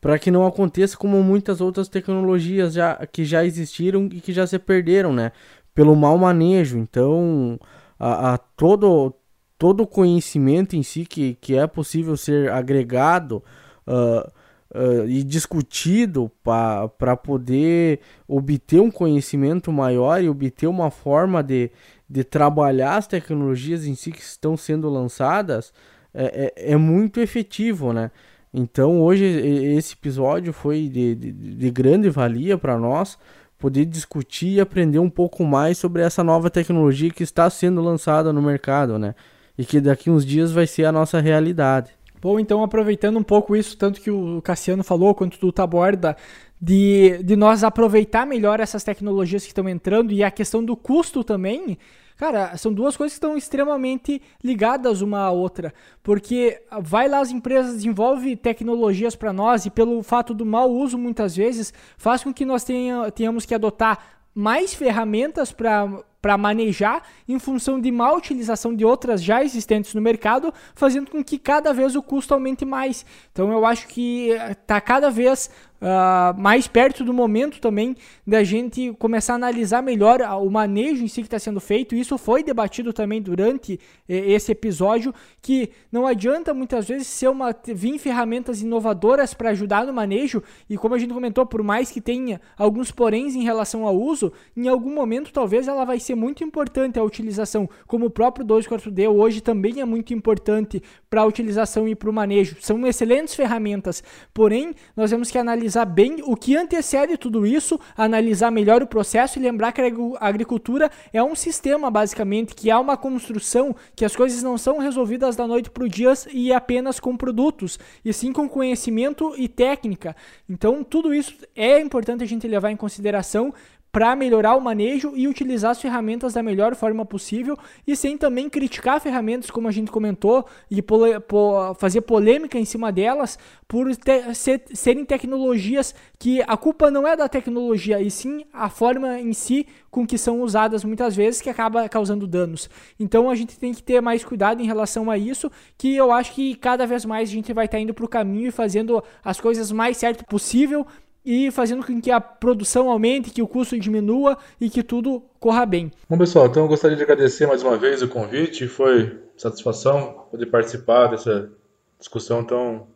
para que não aconteça como muitas outras tecnologias já, que já existiram e que já se perderam, né? Pelo mau manejo. Então, a, a todo todo conhecimento em si que, que é possível ser agregado uh, uh, e discutido para poder obter um conhecimento maior e obter uma forma de, de trabalhar as tecnologias em si que estão sendo lançadas é, é, é muito efetivo, né? Então hoje esse episódio foi de, de, de grande valia para nós poder discutir e aprender um pouco mais sobre essa nova tecnologia que está sendo lançada no mercado, né? E que daqui uns dias vai ser a nossa realidade. Bom, então aproveitando um pouco isso, tanto que o Cassiano falou, quanto tu aborda, de, de nós aproveitar melhor essas tecnologias que estão entrando e a questão do custo também, Cara, são duas coisas que estão extremamente ligadas uma à outra, porque vai lá as empresas desenvolvem tecnologias para nós e pelo fato do mau uso muitas vezes faz com que nós tenha, tenhamos que adotar mais ferramentas para para manejar em função de má utilização de outras já existentes no mercado, fazendo com que cada vez o custo aumente mais. Então eu acho que está cada vez Uh, mais perto do momento também da gente começar a analisar melhor o manejo em si que está sendo feito. Isso foi debatido também durante esse episódio, que não adianta muitas vezes ser uma vir ferramentas inovadoras para ajudar no manejo, e como a gente comentou, por mais que tenha alguns poréns em relação ao uso, em algum momento talvez ela vai ser muito importante a utilização, como o próprio 2.4D hoje também é muito importante para a utilização e para o manejo. São excelentes ferramentas, porém nós temos que analisar analisar bem o que antecede tudo isso, analisar melhor o processo e lembrar que a agricultura é um sistema, basicamente, que há uma construção, que as coisas não são resolvidas da noite para o dia e apenas com produtos, e sim com conhecimento e técnica. Então, tudo isso é importante a gente levar em consideração para melhorar o manejo e utilizar as ferramentas da melhor forma possível e sem também criticar ferramentas, como a gente comentou, e pole, po, fazer polêmica em cima delas por te, ser, serem tecnologias que a culpa não é da tecnologia, e sim a forma em si com que são usadas muitas vezes que acaba causando danos. Então a gente tem que ter mais cuidado em relação a isso, que eu acho que cada vez mais a gente vai estar tá indo para o caminho e fazendo as coisas mais certo possível e fazendo com que a produção aumente, que o custo diminua e que tudo corra bem. Bom, pessoal, então eu gostaria de agradecer mais uma vez o convite. Foi satisfação poder participar dessa discussão tão,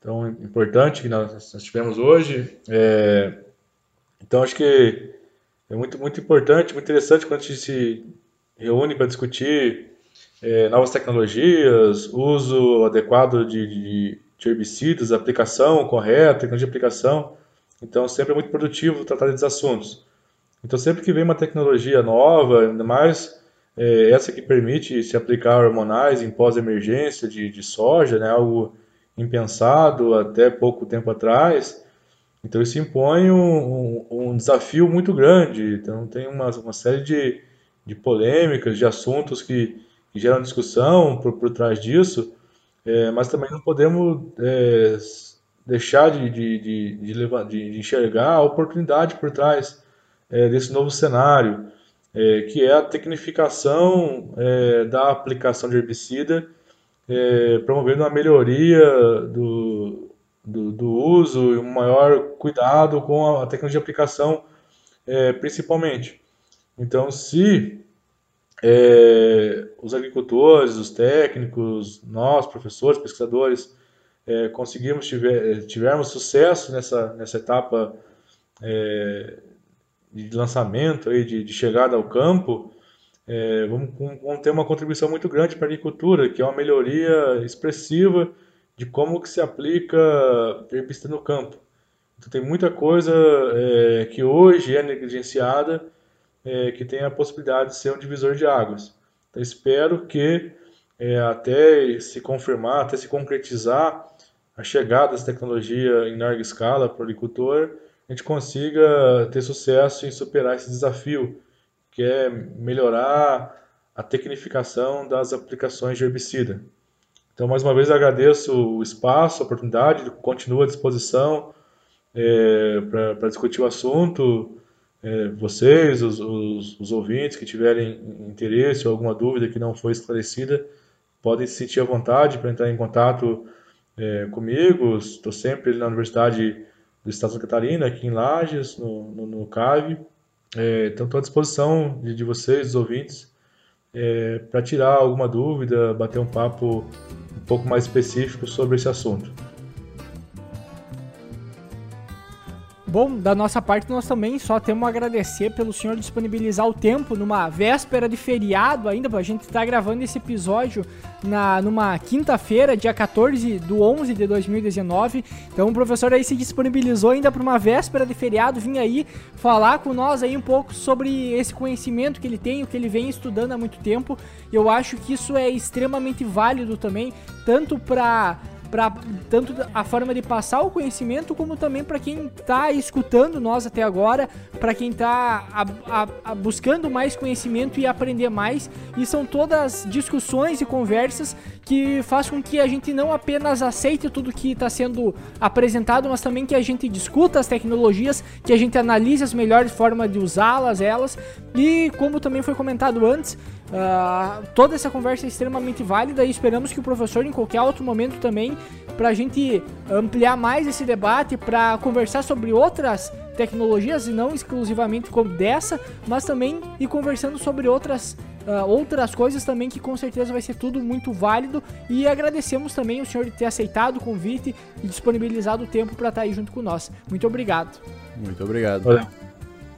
tão importante que nós, nós tivemos hoje. É, então, acho que é muito, muito importante, muito interessante quando a gente se reúne para discutir é, novas tecnologias, uso adequado de, de de herbicidas, aplicação correta, tecnologia de aplicação. Então, sempre é muito produtivo tratar desses assuntos. Então, sempre que vem uma tecnologia nova, ainda mais é, essa que permite se aplicar hormonais em pós-emergência de, de soja, né, algo impensado até pouco tempo atrás, então isso impõe um, um, um desafio muito grande. Então, tem uma, uma série de, de polêmicas, de assuntos que, que geram discussão por, por trás disso, é, mas também não podemos é, deixar de, de, de, de, levar, de, enxergar a oportunidade por trás é, desse novo cenário, é, que é a tecnificação é, da aplicação de herbicida, é, promovendo uma melhoria do, do, do, uso e um maior cuidado com a, tecnologia de aplicação, principalmente. Então, se é, os agricultores, os técnicos, nós, professores, pesquisadores, é, conseguimos tiver, tivermos sucesso nessa, nessa etapa é, de lançamento, aí, de, de chegada ao campo, é, vamos, vamos, ter uma contribuição muito grande para a agricultura, que é uma melhoria expressiva de como que se aplica herbicida no campo. Então tem muita coisa é, que hoje é negligenciada, é, que tem a possibilidade de ser um divisor de águas. Então espero que é, até se confirmar, até se concretizar a chegada dessa tecnologia em larga escala para o agricultor, a gente consiga ter sucesso em superar esse desafio, que é melhorar a tecnificação das aplicações de herbicida. Então, mais uma vez, agradeço o espaço, a oportunidade, continuo à disposição é, para discutir o assunto. É, vocês, os, os, os, ouvintes que tiverem interesse ou alguma dúvida que não foi esclarecida, podem se sentir à vontade para entrar em contato é, comigo. Estou sempre na Universidade do Estado de Santa Catarina, aqui em Lages, no, no, no CAV. É, então, estou à disposição de, de vocês, dos ouvintes, é, para tirar alguma dúvida, bater um papo um pouco mais específico sobre esse assunto. Bom, da nossa parte nós também só temos a agradecer pelo senhor disponibilizar o tempo numa véspera de feriado ainda, a gente estar tá gravando esse episódio na, numa quinta-feira, dia 14 do 11 de 2019. Então o professor aí se disponibilizou ainda para uma véspera de feriado, vir aí falar com nós aí um pouco sobre esse conhecimento que ele tem, o que ele vem estudando há muito tempo. Eu acho que isso é extremamente válido também, tanto para para tanto a forma de passar o conhecimento, como também para quem está escutando nós até agora, para quem está buscando mais conhecimento e aprender mais. E são todas discussões e conversas que faz com que a gente não apenas aceite tudo que está sendo apresentado, mas também que a gente discuta as tecnologias, que a gente analise as melhores formas de usá-las, elas. E como também foi comentado antes, Uh, toda essa conversa é extremamente válida e esperamos que o professor, em qualquer outro momento também, para a gente ampliar mais esse debate, para conversar sobre outras tecnologias e não exclusivamente como dessa, mas também ir conversando sobre outras, uh, outras coisas também que com certeza vai ser tudo muito válido e agradecemos também o senhor de ter aceitado o convite e disponibilizado o tempo para estar tá aí junto com nós. Muito obrigado. Muito obrigado.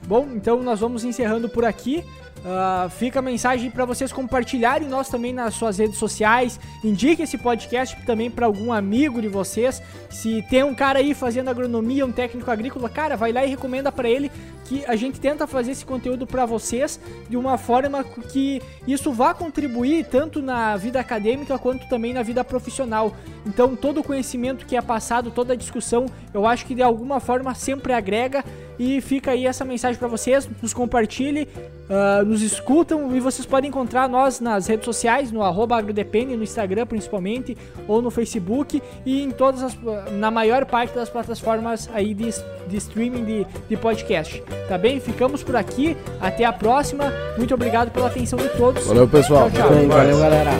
Bom, então nós vamos encerrando por aqui. Uh, fica a mensagem para vocês compartilharem nós também nas suas redes sociais. Indique esse podcast também para algum amigo de vocês. Se tem um cara aí fazendo agronomia, um técnico agrícola, cara, vai lá e recomenda para ele que a gente tenta fazer esse conteúdo para vocês de uma forma que isso vá contribuir tanto na vida acadêmica quanto também na vida profissional. Então, todo o conhecimento que é passado, toda a discussão, eu acho que de alguma forma sempre agrega e fica aí essa mensagem para vocês, nos compartilhe, uh, nos escutam e vocês podem encontrar nós nas redes sociais, no agrodepende, no Instagram principalmente, ou no Facebook e em todas as, na maior parte das plataformas aí de, de streaming de, de podcast. Tá bem? Ficamos por aqui, até a próxima, muito obrigado pela atenção de todos. Valeu pessoal, tchau, tchau. valeu galera.